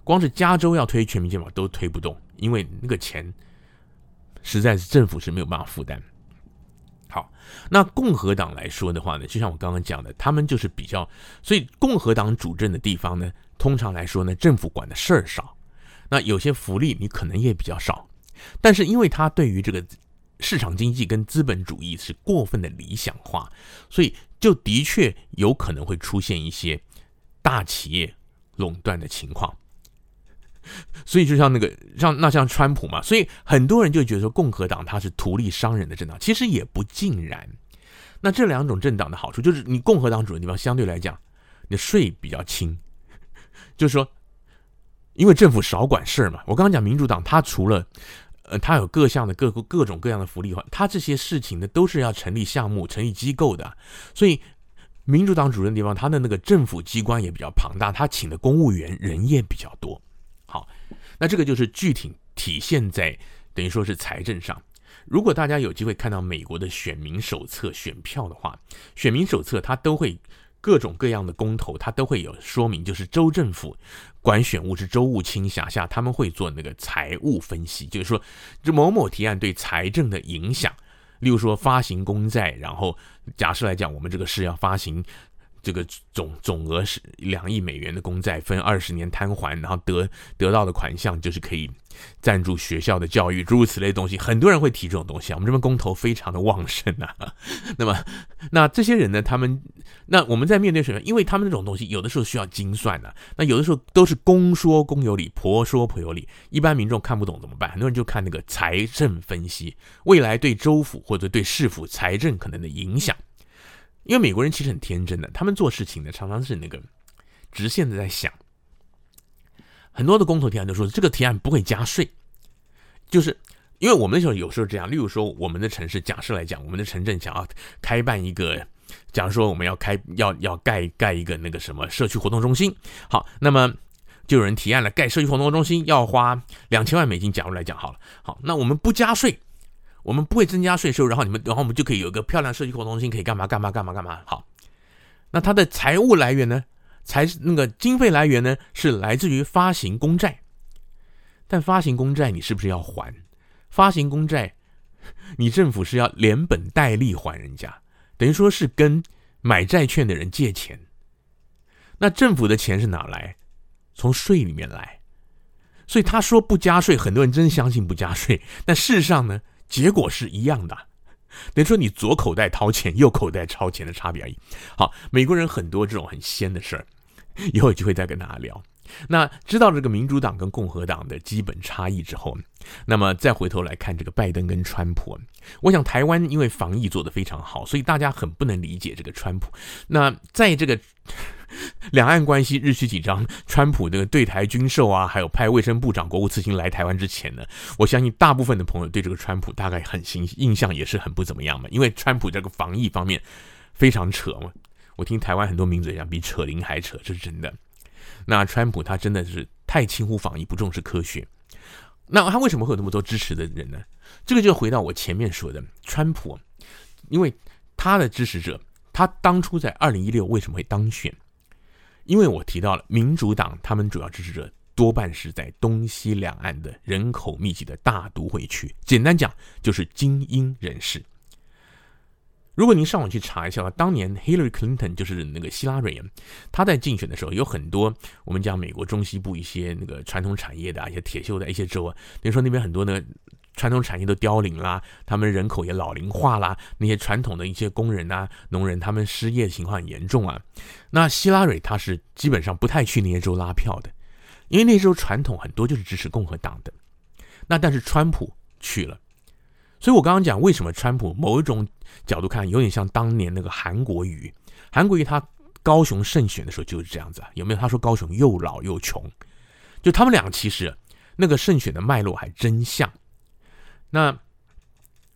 S1: 光是加州要推全民健保都推不动，因为那个钱实在是政府是没有办法负担。好，那共和党来说的话呢，就像我刚刚讲的，他们就是比较，所以共和党主政的地方呢，通常来说呢，政府管的事儿少，那有些福利你可能也比较少，但是因为他对于这个。市场经济跟资本主义是过分的理想化，所以就的确有可能会出现一些大企业垄断的情况。所以就像那个像那像川普嘛，所以很多人就觉得说共和党它是图利商人的政党，其实也不尽然。那这两种政党的好处就是，你共和党主的地方相对来讲，你的税比较轻，就是说，因为政府少管事儿嘛。我刚刚讲民主党，它除了呃，他有各项的各各种各样的福利化，他这些事情呢都是要成立项目、成立机构的，所以民主党主任地方，他的那个政府机关也比较庞大，他请的公务员人也比较多。好，那这个就是具体体现在等于说是财政上。如果大家有机会看到美国的选民手册选票的话，选民手册他都会各种各样的公投，它都会有说明，就是州政府管选务是周务卿辖下，他们会做那个财务分析，就是说这某某提案对财政的影响，例如说发行公债，然后假设来讲，我们这个是要发行。这个总总额是两亿美元的公债，分二十年摊还，然后得得到的款项就是可以赞助学校的教育，诸如此类东西。很多人会提这种东西啊，我们这边公投非常的旺盛啊。[laughs] 那么，那这些人呢？他们那我们在面对什么？因为他们这种东西有的时候需要精算的，那有的时候都是公说公有理，婆说婆有理，一般民众看不懂怎么办？很多人就看那个财政分析，未来对州府或者对市府财政可能的影响。因为美国人其实很天真的，他们做事情呢常常是那个直线的在想。很多的公投提案都说这个提案不会加税，就是因为我们那时候有时候这样，例如说我们的城市，假设来讲，我们的城镇想要开办一个，假如说我们要开要要盖盖一个那个什么社区活动中心，好，那么就有人提案了，盖社区活动中心要花两千万美金，假如来讲好了，好，那我们不加税。我们不会增加税收，然后你们，然后我们就可以有一个漂亮社区活动中心，可以干嘛干嘛干嘛干嘛。好，那它的财务来源呢？财那个经费来源呢？是来自于发行公债。但发行公债你是不是要还？发行公债，[laughs] 你政府是要连本带利还人家，等于说是跟买债券的人借钱。那政府的钱是哪来？从税里面来。所以他说不加税，很多人真相信不加税。但事实上呢？结果是一样的，等于说你左口袋掏钱，右口袋掏钱的差别而已。好，美国人很多这种很仙的事儿，以后有机会再跟大家聊。那知道这个民主党跟共和党的基本差异之后，那么再回头来看这个拜登跟川普，我想台湾因为防疫做得非常好，所以大家很不能理解这个川普。那在这个。[laughs] 两岸关系日趋紧张，川普那个对台军售啊，还有派卫生部长、国务次卿来台湾之前呢，我相信大部分的朋友对这个川普大概很新印象也是很不怎么样嘛，因为川普这个防疫方面非常扯嘛。我听台湾很多名嘴讲，比扯铃还扯，这是真的。那川普他真的是太轻忽防疫，不重视科学。那他为什么会有那么多支持的人呢？这个就回到我前面说的，川普，因为他的支持者，他当初在二零一六为什么会当选？因为我提到了民主党，他们主要支持者多半是在东西两岸的人口密集的大都会区，简单讲就是精英人士。如果您上网去查一下，当年 Hillary Clinton 就是那个希拉蕊，他在竞选的时候有很多我们讲美国中西部一些那个传统产业的、一些铁锈的一些州啊，等于说那边很多呢。传统产业都凋零啦，他们人口也老龄化啦，那些传统的一些工人啊、农人，他们失业情况很严重啊。那希拉蕊他是基本上不太去那些州拉票的，因为那些州传统很多就是支持共和党的。那但是川普去了，所以我刚刚讲为什么川普某一种角度看有点像当年那个韩国瑜，韩国瑜他高雄胜选的时候就是这样子啊，有没有？他说高雄又老又穷，就他们俩其实那个胜选的脉络还真像。那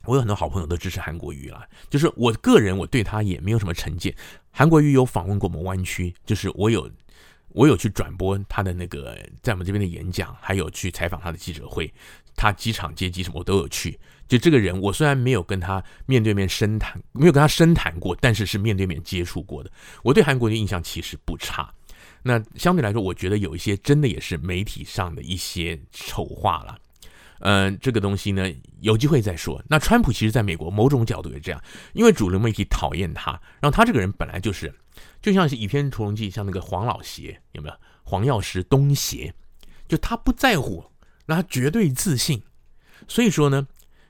S1: 我有很多好朋友都支持韩国瑜了，就是我个人我对他也没有什么成见。韩国瑜有访问过我们湾区，就是我有我有去转播他的那个在我们这边的演讲，还有去采访他的记者会，他机场接机什么我都有去。就这个人，我虽然没有跟他面对面深谈，没有跟他深谈过，但是是面对面接触过的。我对韩国瑜印象其实不差。那相对来说，我觉得有一些真的也是媒体上的一些丑话了。嗯、这个东西呢，有机会再说。那川普其实在美国某种角度也这样，因为主流媒体讨厌他，然后他这个人本来就是，就像是《倚天屠龙记》像那个黄老邪有没有？黄药师东邪，就他不在乎，那他绝对自信，所以说呢，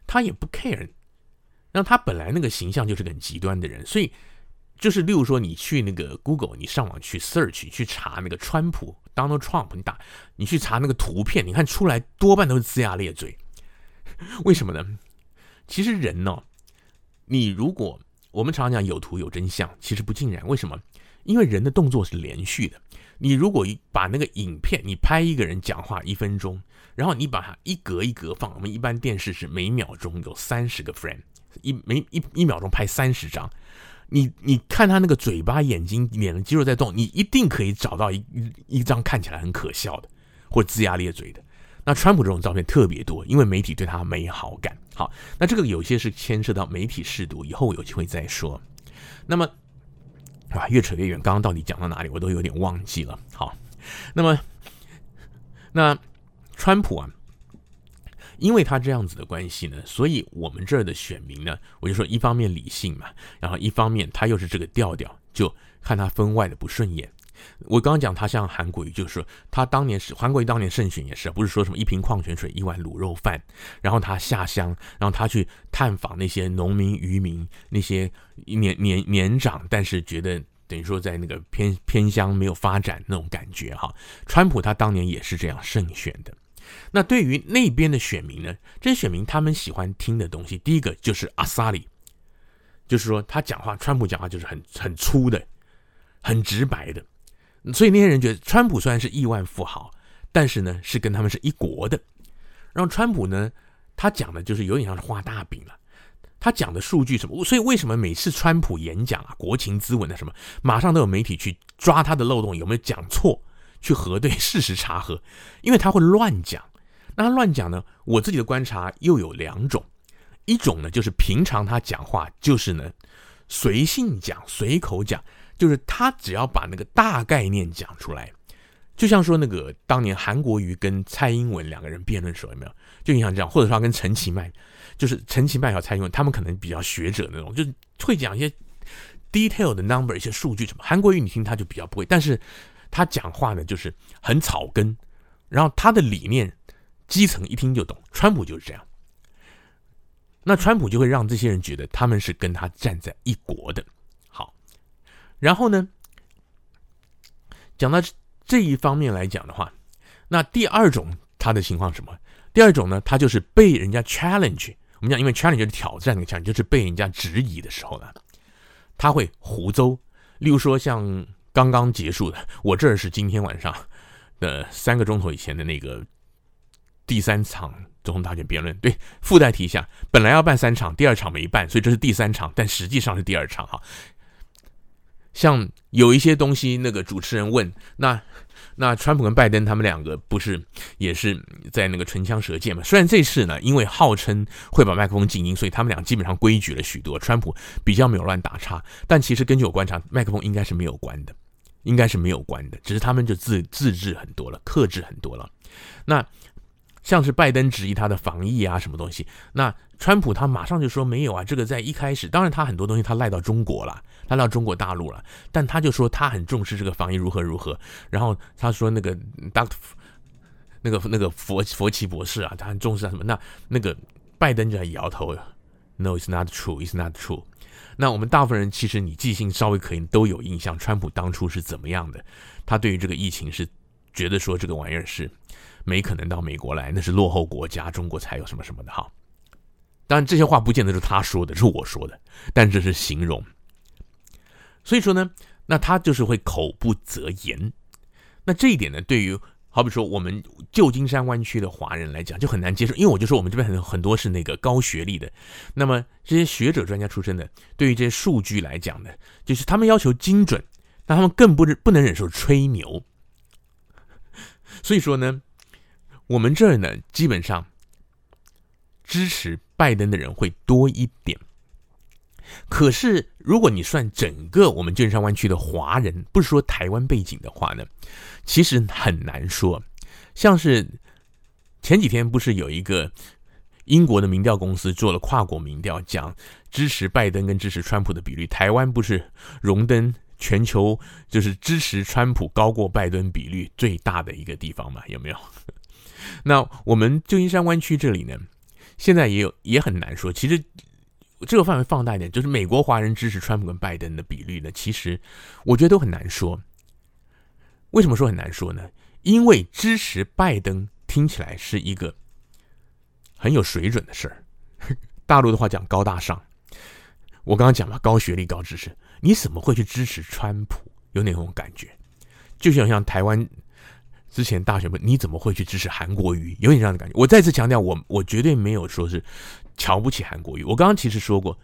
S1: 他也不 care。那他本来那个形象就是个很极端的人，所以就是例如说你去那个 Google，你上网去 search 去查那个川普。Donald Trump，你打，你去查那个图片，你看出来多半都是龇牙咧嘴，[laughs] 为什么呢？其实人呢、你如果我们常常讲有图有真相，其实不尽然。为什么？因为人的动作是连续的。你如果把那个影片，你拍一个人讲话一分钟，然后你把它一格一格放，我们一般电视是每秒钟有三十个 frame，一每一一秒钟拍三十张。你你看他那个嘴巴、眼睛、脸的肌肉在动，你一定可以找到一一张看起来很可笑的，或龇牙咧嘴的。那川普这种照片特别多，因为媒体对他没好感。好，那这个有些是牵涉到媒体识读，以后有机会再说。那么啊，越扯越远，刚刚到底讲到哪里，我都有点忘记了。好，那么那川普啊。因为他这样子的关系呢，所以我们这儿的选民呢，我就说一方面理性嘛，然后一方面他又是这个调调，就看他分外的不顺眼。我刚刚讲他像韩国瑜，就是说他当年是韩国瑜当年胜选也是，不是说什么一瓶矿泉水一碗卤肉饭，然后他下乡，然后他去探访那些农民渔民，那些年年年长，但是觉得等于说在那个偏偏乡没有发展那种感觉哈。川普他当年也是这样胜选的。那对于那边的选民呢？这些选民他们喜欢听的东西，第一个就是阿萨里，就是说他讲话，川普讲话就是很很粗的，很直白的。所以那些人觉得川普虽然是亿万富豪，但是呢是跟他们是一国的。然后川普呢，他讲的就是有点像是画大饼了。他讲的数据什么？所以为什么每次川普演讲啊，国情咨文的什么，马上都有媒体去抓他的漏洞，有没有讲错？去核对事实查核，[laughs] 因为他会乱讲。那他乱讲呢？我自己的观察又有两种，一种呢就是平常他讲话就是呢随性讲、随口讲，就是他只要把那个大概念讲出来，就像说那个当年韩国瑜跟蔡英文两个人辩论的时候有没有？就像这样，或者说跟陈其迈，就是陈其迈和蔡英文，他们可能比较学者那种，就会讲一些 detail 的 number、一些数据什么。韩国瑜你听他就比较不会，但是。他讲话呢，就是很草根，然后他的理念，基层一听就懂。川普就是这样，那川普就会让这些人觉得他们是跟他站在一国的。好，然后呢，讲到这一方面来讲的话，那第二种他的情况是什么？第二种呢，他就是被人家 challenge。我们讲，因为 challenge 就是挑战那个 challenge，就是被人家质疑的时候呢，他会胡诌。例如说像。刚刚结束的，我这儿是今天晚上的三个钟头以前的那个第三场总统大选辩论。对，附带提一下，本来要办三场，第二场没办，所以这是第三场，但实际上是第二场哈。像有一些东西，那个主持人问，那那川普跟拜登他们两个不是也是在那个唇枪舌剑嘛？虽然这次呢，因为号称会把麦克风静音，所以他们俩基本上规矩了许多，川普比较没有乱打岔，但其实根据我观察，麦克风应该是没有关的。应该是没有关的，只是他们就自自制很多了，克制很多了。那像是拜登质疑他的防疫啊，什么东西，那川普他马上就说没有啊，这个在一开始，当然他很多东西他赖到中国了，他赖到中国大陆了，但他就说他很重视这个防疫如何如何。然后他说那个 Doctor 那个那个佛佛奇博士啊，他很重视啊什么？那那个拜登就在摇头，No, it's not true, it's not true。那我们大部分人其实你记性稍微可以都有印象，川普当初是怎么样的？他对于这个疫情是觉得说这个玩意儿是没可能到美国来，那是落后国家，中国才有什么什么的哈。当然这些话不见得是他说的，是我说的，但这是形容。所以说呢，那他就是会口不择言。那这一点呢，对于。好比说，我们旧金山湾区的华人来讲就很难接受，因为我就说我们这边很很多是那个高学历的，那么这些学者专家出身的，对于这些数据来讲呢，就是他们要求精准，那他们更不不能忍受吹牛。所以说呢，我们这儿呢，基本上支持拜登的人会多一点。可是，如果你算整个我们旧金山湾区的华人，不是说台湾背景的话呢，其实很难说。像是前几天不是有一个英国的民调公司做了跨国民调，讲支持拜登跟支持川普的比率，台湾不是荣登全球就是支持川普高过拜登比率最大的一个地方嘛？有没有？那我们旧金山湾区这里呢，现在也有也很难说。其实。这个范围放大一点，就是美国华人支持川普跟拜登的比率呢，其实我觉得都很难说。为什么说很难说呢？因为支持拜登听起来是一个很有水准的事儿，大陆的话讲高大上。我刚刚讲了高学历、高知识，你怎么会去支持川普？有那种感觉，就像像台湾之前大选，你怎么会去支持韩国瑜？有点这样的感觉。我再次强调，我我绝对没有说是。瞧不起韩国瑜，我刚刚其实说过，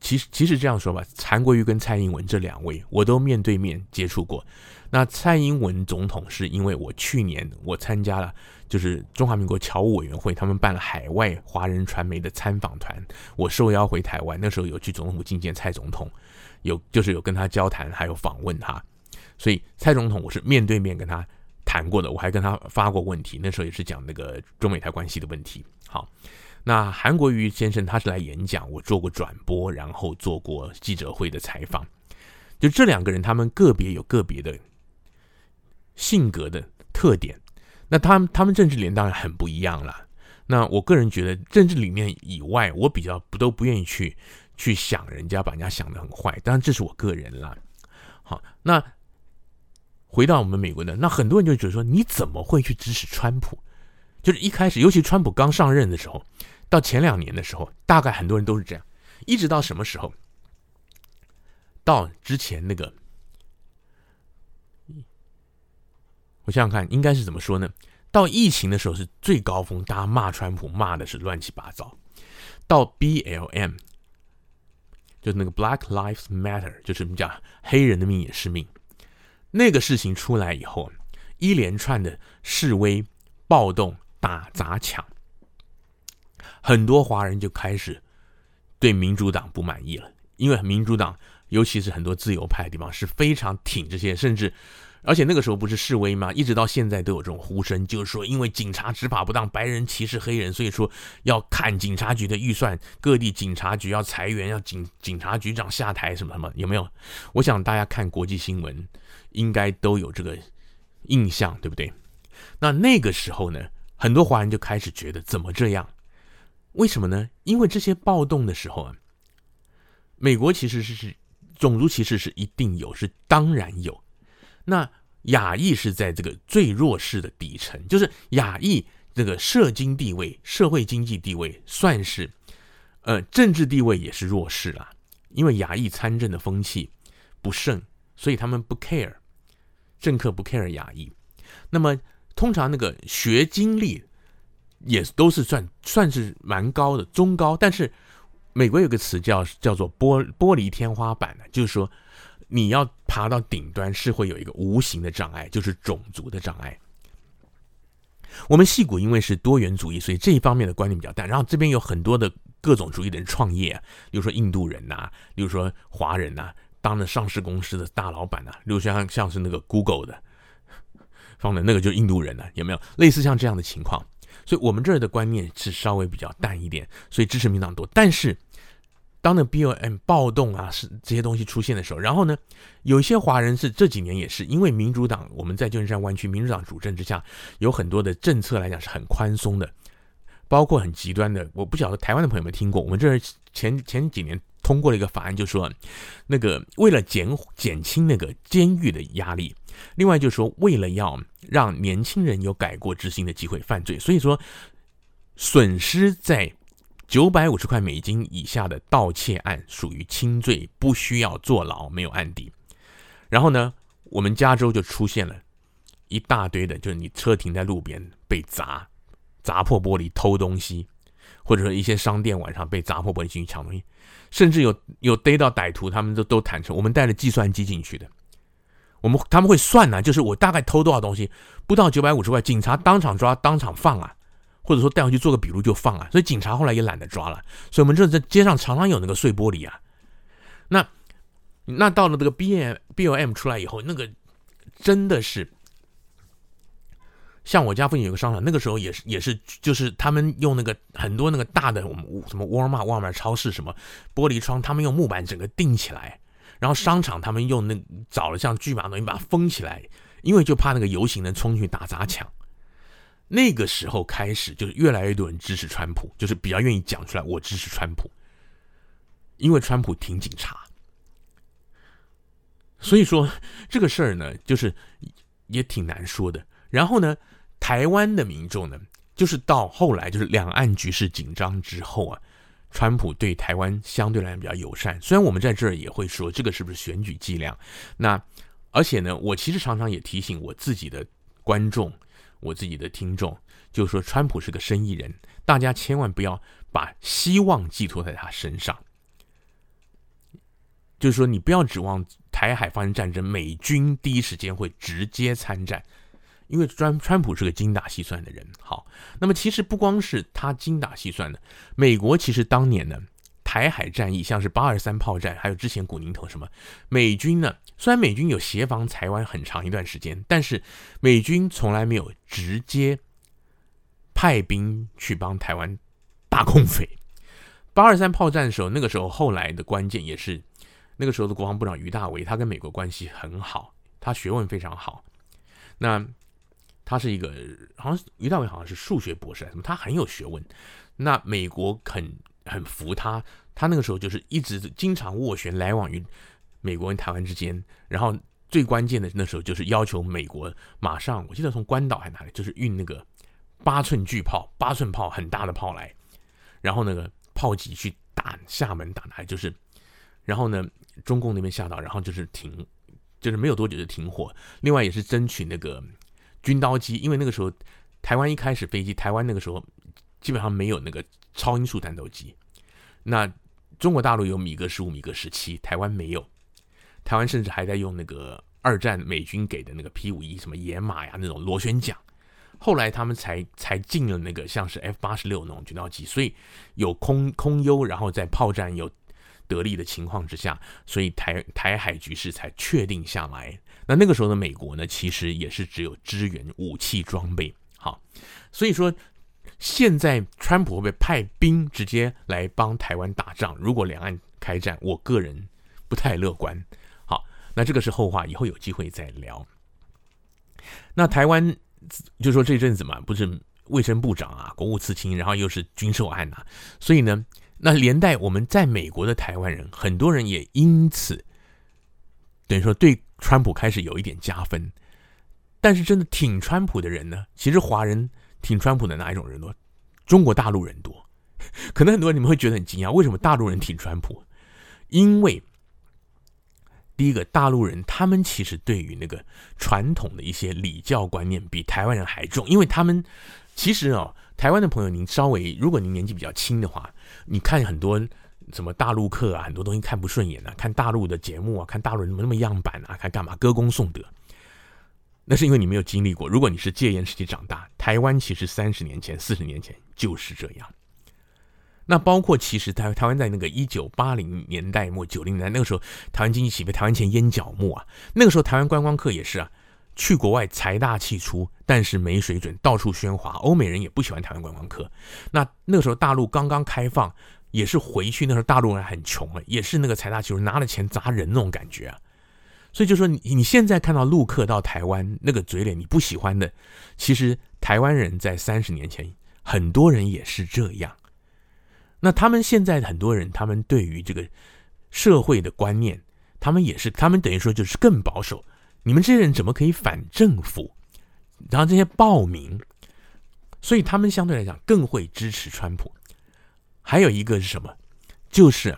S1: 其实其实这样说吧，韩国瑜跟蔡英文这两位，我都面对面接触过。那蔡英文总统是因为我去年我参加了，就是中华民国侨务委员会他们办了海外华人传媒的参访团，我受邀回台湾，那时候有去总统府觐见蔡总统，有就是有跟他交谈，还有访问他。所以蔡总统我是面对面跟他谈过的，我还跟他发过问题，那时候也是讲那个中美台关系的问题。好，那韩国瑜先生他是来演讲，我做过转播，然后做过记者会的采访。就这两个人，他们个别有个别的性格的特点。那他们他们政治理念当然很不一样了。那我个人觉得，政治理念以外，我比较不都不愿意去去想人家，把人家想得很坏。当然这是我个人了。好，那回到我们美国呢，那很多人就觉得说，你怎么会去支持川普？就是一开始，尤其川普刚上任的时候，到前两年的时候，大概很多人都是这样，一直到什么时候？到之前那个，我想想看，应该是怎么说呢？到疫情的时候是最高峰，大家骂川普骂的是乱七八糟。到 BLM，就是那个 Black Lives Matter，就是我们讲黑人的命也是命。那个事情出来以后，一连串的示威、暴动、打砸抢，很多华人就开始对民主党不满意了，因为民主党。尤其是很多自由派的地方是非常挺这些，甚至，而且那个时候不是示威吗？一直到现在都有这种呼声，就是说因为警察执法不当，白人歧视黑人，所以说要砍警察局的预算，各地警察局要裁员，要警警察局长下台，什么什么，有没有？我想大家看国际新闻应该都有这个印象，对不对？那那个时候呢，很多华人就开始觉得怎么这样？为什么呢？因为这些暴动的时候啊，美国其实是是。种族歧视是一定有，是当然有。那亚裔是在这个最弱势的底层，就是亚裔这个社经地位、社会经济地位算是，呃，政治地位也是弱势啦。因为亚裔参政的风气不盛，所以他们不 care，政客不 care 亚裔。那么通常那个学经历也都是算算是蛮高的，中高，但是。美国有个词叫叫做玻玻璃天花板呢，就是说你要爬到顶端是会有一个无形的障碍，就是种族的障碍。我们戏骨因为是多元主义，所以这一方面的观念比较淡。然后这边有很多的各种主义的人创业，比如说印度人呐，比如说华人呐，当了上市公司的大老板呐，比如像像是那个 Google 的，放的那个就是印度人呢，有没有类似像这样的情况？所以我们这儿的观念是稍微比较淡一点，所以支持民党多。但是，当那 B O M 暴动啊，是这些东西出现的时候，然后呢，有些华人是这几年也是因为民主党，我们在旧金山湾区民主党主政之下，有很多的政策来讲是很宽松的，包括很极端的。我不晓得台湾的朋友们听过，我们这儿前前几年通过了一个法案，就说那个为了减减轻那个监狱的压力。另外就是说，为了要让年轻人有改过自新的机会犯罪，所以说损失在九百五十块美金以下的盗窃案属于轻罪，不需要坐牢，没有案底。然后呢，我们加州就出现了一大堆的，就是你车停在路边被砸，砸破玻璃偷东西，或者说一些商店晚上被砸破玻璃进去抢东西，甚至有有逮到歹徒，他们都都坦诚，我们带了计算机进去的。我们他们会算呢、就是我大概偷多少东西，不到九百五十块，警察当场抓，当场放啊，或者说带回去做个笔录就放啊，所以警察后来也懒得抓了，所以我们这在街上常常有那个碎玻璃啊。那那到了这个 B M B L M 出来以后，那个真的是像我家附近有个商场，那个时候也是也是就是他们用那个很多那个大的我们什么沃尔玛、沃尔玛超市什么玻璃窗，他们用木板整个钉起来。然后商场他们用那找了像巨蟒东西把它封起来，因为就怕那个游行人冲进去打砸抢。那个时候开始，就是越来越多人支持川普，就是比较愿意讲出来，我支持川普，因为川普挺警察。所以说这个事儿呢，就是也挺难说的。然后呢，台湾的民众呢，就是到后来就是两岸局势紧张之后啊。川普对台湾相对来讲比较友善，虽然我们在这儿也会说这个是不是选举伎俩。那而且呢，我其实常常也提醒我自己的观众、我自己的听众，就是说川普是个生意人，大家千万不要把希望寄托在他身上。就是说，你不要指望台海发生战争，美军第一时间会直接参战。因为川川普是个精打细算的人，好，那么其实不光是他精打细算的，美国其实当年呢，台海战役，像是八二三炮战，还有之前古宁头什么，美军呢？虽然美军有协防台湾很长一段时间，但是美军从来没有直接派兵去帮台湾打共匪。八二三炮战的时候，那个时候后来的关键也是那个时候的国防部长于大为，他跟美国关系很好，他学问非常好。那他是一个好像于大伟好像是数学博士什么，他很有学问。那美国很很服他，他那个时候就是一直经常斡旋来往于美国跟台湾之间。然后最关键的那时候就是要求美国马上，我记得从关岛还哪里，就是运那个八寸巨炮、八寸炮很大的炮来，然后那个炮击去打厦门，打来就是，然后呢，中共那边吓到，然后就是停，就是没有多久就停火。另外也是争取那个军刀机，因为那个时候台湾一开始飞机，台湾那个时候。基本上没有那个超音速战斗机，那中国大陆有米格十五、米格十七，台湾没有。台湾甚至还在用那个二战美军给的那个 P 五一，什么野马呀那种螺旋桨。后来他们才才进了那个像是 F 八十六那种军刀机，所以有空空优，然后在炮战有得力的情况之下，所以台台海局势才确定下来。那那个时候的美国呢，其实也是只有支援武器装备。好，所以说。现在川普会不会派兵直接来帮台湾打仗？如果两岸开战，我个人不太乐观。好，那这个是后话，以后有机会再聊。那台湾就说这阵子嘛，不是卫生部长啊，国务次卿，然后又是军售案啊，所以呢，那连带我们在美国的台湾人，很多人也因此等于说对川普开始有一点加分。但是真的挺川普的人呢，其实华人。挺川普的哪一种人多？中国大陆人多，可能很多人你们会觉得很惊讶，为什么大陆人挺川普？因为第一个，大陆人他们其实对于那个传统的一些礼教观念比台湾人还重，因为他们其实哦，台湾的朋友，您稍微如果您年纪比较轻的话，你看很多什么大陆客啊，很多东西看不顺眼啊，看大陆的节目啊，看大陆人怎么那么样板啊，看干嘛歌功颂德。那是因为你没有经历过。如果你是戒严时期长大，台湾其实三十年前、四十年前就是这样。那包括其实台台湾在那个一九八零年代末、九零年代那个时候，台湾经济起飞，台湾前烟角木啊。那个时候台湾观光客也是啊，去国外财大气粗，但是没水准，到处喧哗。欧美人也不喜欢台湾观光客。那那个时候大陆刚刚开放，也是回去那时候大陆人很穷啊，也是那个财大气粗，拿了钱砸人那种感觉啊。所以就说你你现在看到陆客到台湾那个嘴脸你不喜欢的，其实台湾人在三十年前很多人也是这样。那他们现在很多人，他们对于这个社会的观念，他们也是，他们等于说就是更保守。你们这些人怎么可以反政府？然后这些暴民，所以他们相对来讲更会支持川普。还有一个是什么？就是。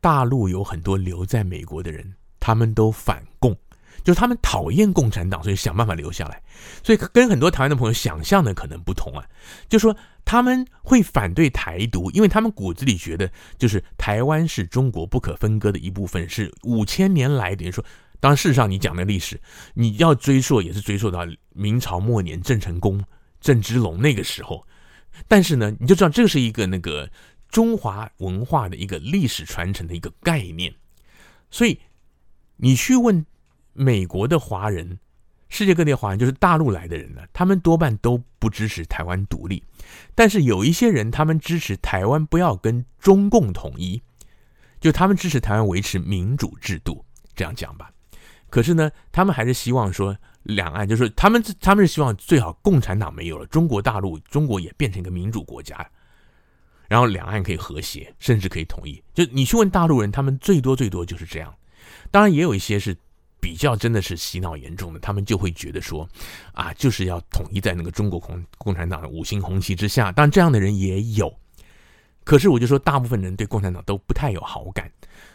S1: 大陆有很多留在美国的人，他们都反共，就是他们讨厌共产党，所以想办法留下来。所以跟很多台湾的朋友想象的可能不同啊，就说他们会反对台独，因为他们骨子里觉得，就是台湾是中国不可分割的一部分，是五千年来等于说，当然事实上你讲的历史，你要追溯也是追溯到明朝末年郑成功、郑芝龙那个时候。但是呢，你就知道这是一个那个。中华文化的一个历史传承的一个概念，所以你去问美国的华人、世界各地华人，就是大陆来的人呢，他们多半都不支持台湾独立，但是有一些人，他们支持台湾不要跟中共统一，就他们支持台湾维持民主制度，这样讲吧。可是呢，他们还是希望说两岸，就是他们他们是希望最好共产党没有了，中国大陆中国也变成一个民主国家。然后两岸可以和谐，甚至可以统一。就你去问大陆人，他们最多最多就是这样。当然也有一些是比较真的是洗脑严重的，他们就会觉得说，啊，就是要统一在那个中国共共产党的五星红旗之下。当然这样的人也有，可是我就说，大部分人对共产党都不太有好感。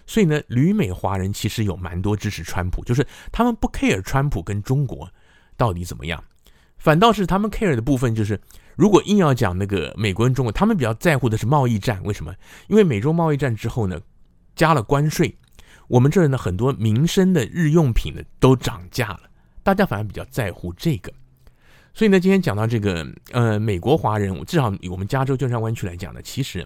S1: 所以呢，旅美华人其实有蛮多支持川普，就是他们不 care 川普跟中国到底怎么样，反倒是他们 care 的部分就是。如果硬要讲那个美国跟中国，他们比较在乎的是贸易战。为什么？因为美中贸易战之后呢，加了关税，我们这儿呢很多民生的日用品呢都涨价了，大家反而比较在乎这个。所以呢，今天讲到这个，呃，美国华人，至少以我们加州旧金山湾区来讲呢，其实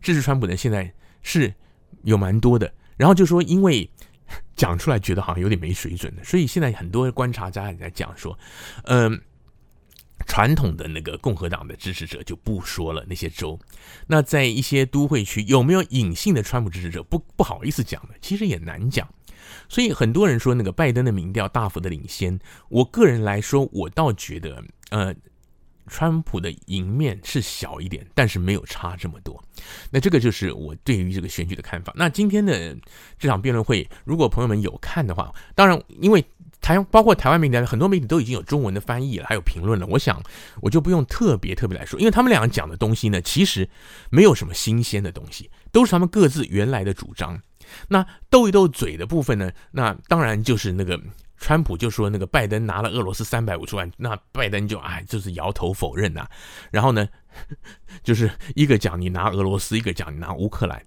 S1: 支持川普的现在是有蛮多的。然后就说，因为 [laughs] 讲出来觉得好像有点没水准的，所以现在很多观察家也在讲说，嗯、传统的那个共和党的支持者就不说了，那些州，那在一些都会区有没有隐性的川普支持者，不不好意思讲的，其实也难讲。所以很多人说那个拜登的民调大幅的领先，我个人来说，我倒觉得，呃，川普的赢面是小一点，但是没有差这么多。那这个就是我对于这个选举的看法。那今天的这场辩论会，如果朋友们有看的话，当然，因为台包括台湾媒体，很多媒体都已经有中文的翻译了，还有评论了。我想我就不用特别特别来说，因为他们两个讲的东西呢，其实没有什么新鲜的东西，都是他们各自原来的主张。那斗一斗嘴的部分呢？那当然就是那个川普就说那个拜登拿了俄罗斯三百五十万，那拜登就哎就是摇头否认呐、然后呢，就是一个讲你拿俄罗斯，一个讲你拿乌克兰，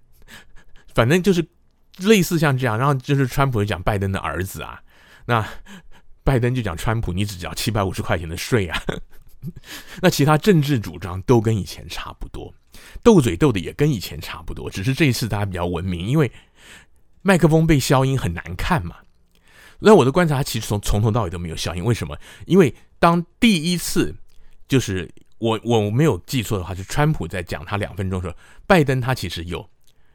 S1: 反正就是类似像这样。然后就是川普就讲拜登的儿子啊，那拜登就讲川普你只交七百五十块钱的税啊。[laughs] 那其他政治主张都跟以前差不多，斗嘴斗的也跟以前差不多，只是这一次大家比较文明，因为。麦克风被消音很难看嘛？那我的观察，其实从从头到尾都没有消音。为什么？因为当第一次就是我我没有记错的话，是川普在讲他两分钟的时候，拜登他其实有，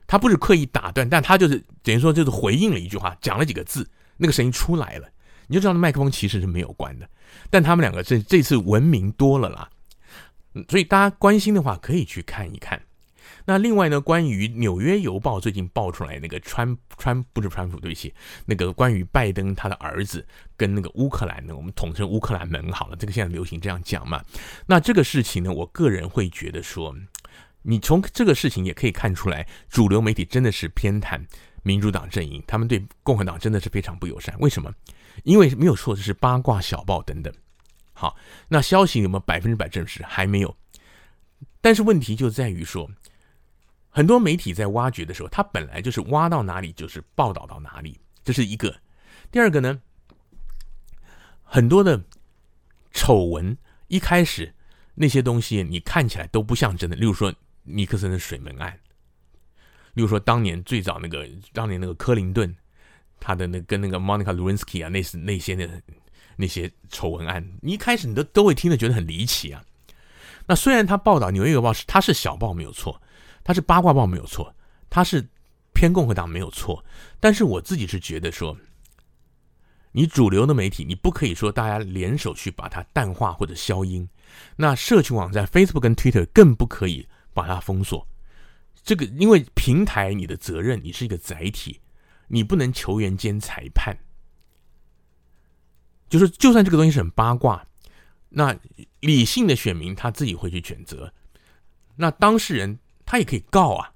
S1: 他不是刻意打断，但他就是等于说就是回应了一句话，讲了几个字，那个声音出来了，你就知道麦克风其实是没有关的。但他们两个这这次文明多了啦，所以大家关心的话可以去看一看。那另外呢，关于《纽约邮报》最近爆出来那个川川不是川普对不起，那个关于拜登他的儿子跟那个乌克兰呢，我们统称乌克兰门好了，这个现在流行这样讲嘛。那这个事情呢，我个人会觉得说，你从这个事情也可以看出来，主流媒体真的是偏袒民主党阵营，他们对共和党真的是非常不友善。为什么？因为没有错，这是八卦小报等等。好，那消息有没有百分之百证实？还没有。但是问题就在于说。很多媒体在挖掘的时候，他本来就是挖到哪里就是报道到哪里，这是一个。第二个呢，很多的丑闻一开始那些东西你看起来都不像真的，例如说尼克森的水门案，例如说当年最早那个当年那个克林顿他的那跟那个 Monica Lewinsky 啊，那是那些的那些丑闻案，你一开始你都都会听着觉得很离奇啊。那虽然他报道《纽约邮报》是他是小报没有错。他是八卦报没有错，他是偏共和党没有错，但是我自己是觉得说，你主流的媒体，你不可以说大家联手去把它淡化或者消音，那社群网站 Facebook 跟 Twitter 更不可以把它封锁。这个因为平台你的责任，你是一个载体，你不能球员兼裁判，就是就算这个东西是很八卦，那理性的选民他自己会去选择，那当事人。他也可以告啊，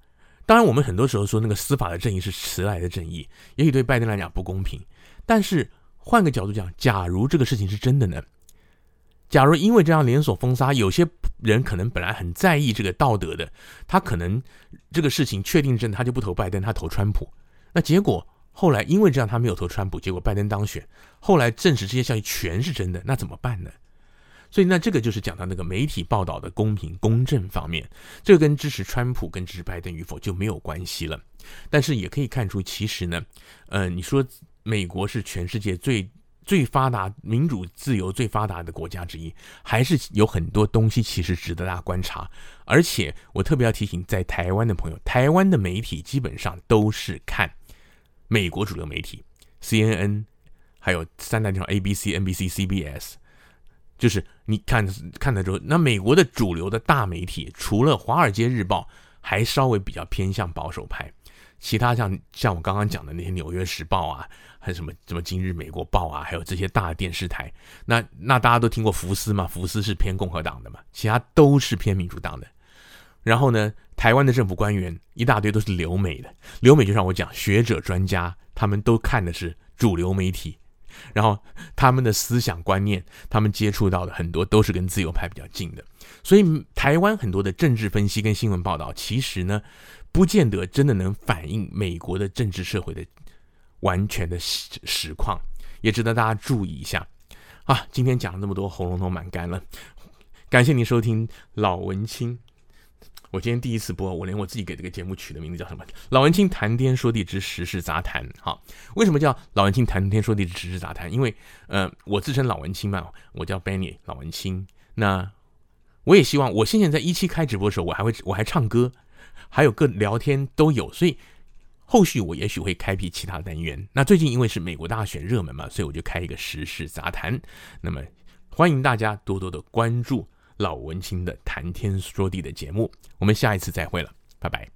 S1: 当然我们很多时候说那个司法的正义是迟来的正义，也许对拜登来讲不公平。但是换个角度讲，假如这个事情是真的呢？假如因为这样连锁封杀，有些人可能本来很在意这个道德的，他可能这个事情确定真，他就不投拜登，他投川普。那结果后来因为这样他没有投川普，结果拜登当选，后来证实这些消息全是真的，那怎么办呢？所以，那这个就是讲到那个媒体报道的公平公正方面，这跟支持川普跟支持拜登与否就没有关系了。但是也可以看出，其实呢，呃，你说美国是全世界最最发达、民主自由最发达的国家之一，还是有很多东西其实值得大家观察。而且我特别要提醒，在台湾的朋友，台湾的媒体基本上都是看美国主流媒体，CNN，还有三大电视台 ABC、NBC、CBS。就是你看看的时候，那美国的主流的大媒体，除了《华尔街日报》，还稍微比较偏向保守派，其他像像我刚刚讲的那些《纽约时报》啊，还有什么什么《今日美国报》啊，还有这些大的电视台，那那大家都听过福斯嘛？福斯是偏共和党的嘛？其他都是偏民主党的。然后呢，台湾的政府官员一大堆都是留美的，留美就像我讲，学者专家他们都看的是主流媒体。然后他们的思想观念，他们接触到的很多都是跟自由派比较近的，所以台湾很多的政治分析跟新闻报道，其实呢，不见得真的能反映美国的政治社会的完全的实实况，也值得大家注意一下。啊，今天讲了那么多，喉咙都蛮干了。感谢您收听老文青。我今天第一次播，我连我自己给这个节目取的名字叫什么？老文青谈天说地之时事杂谈。好，为什么叫老文青谈天说地之时事杂谈？因为呃，我自称老文青嘛，我叫 Benny 老文青。那我也希望，我现在在一期开直播的时候，我还会我还唱歌，还有个聊天都有，所以后续我也许会开辟其他单元。那最近因为是美国大选热门嘛，所以我就开一个时事杂谈。那么欢迎大家多多的关注。老文青的谈天说地的节目，我们下一次再会了，拜拜。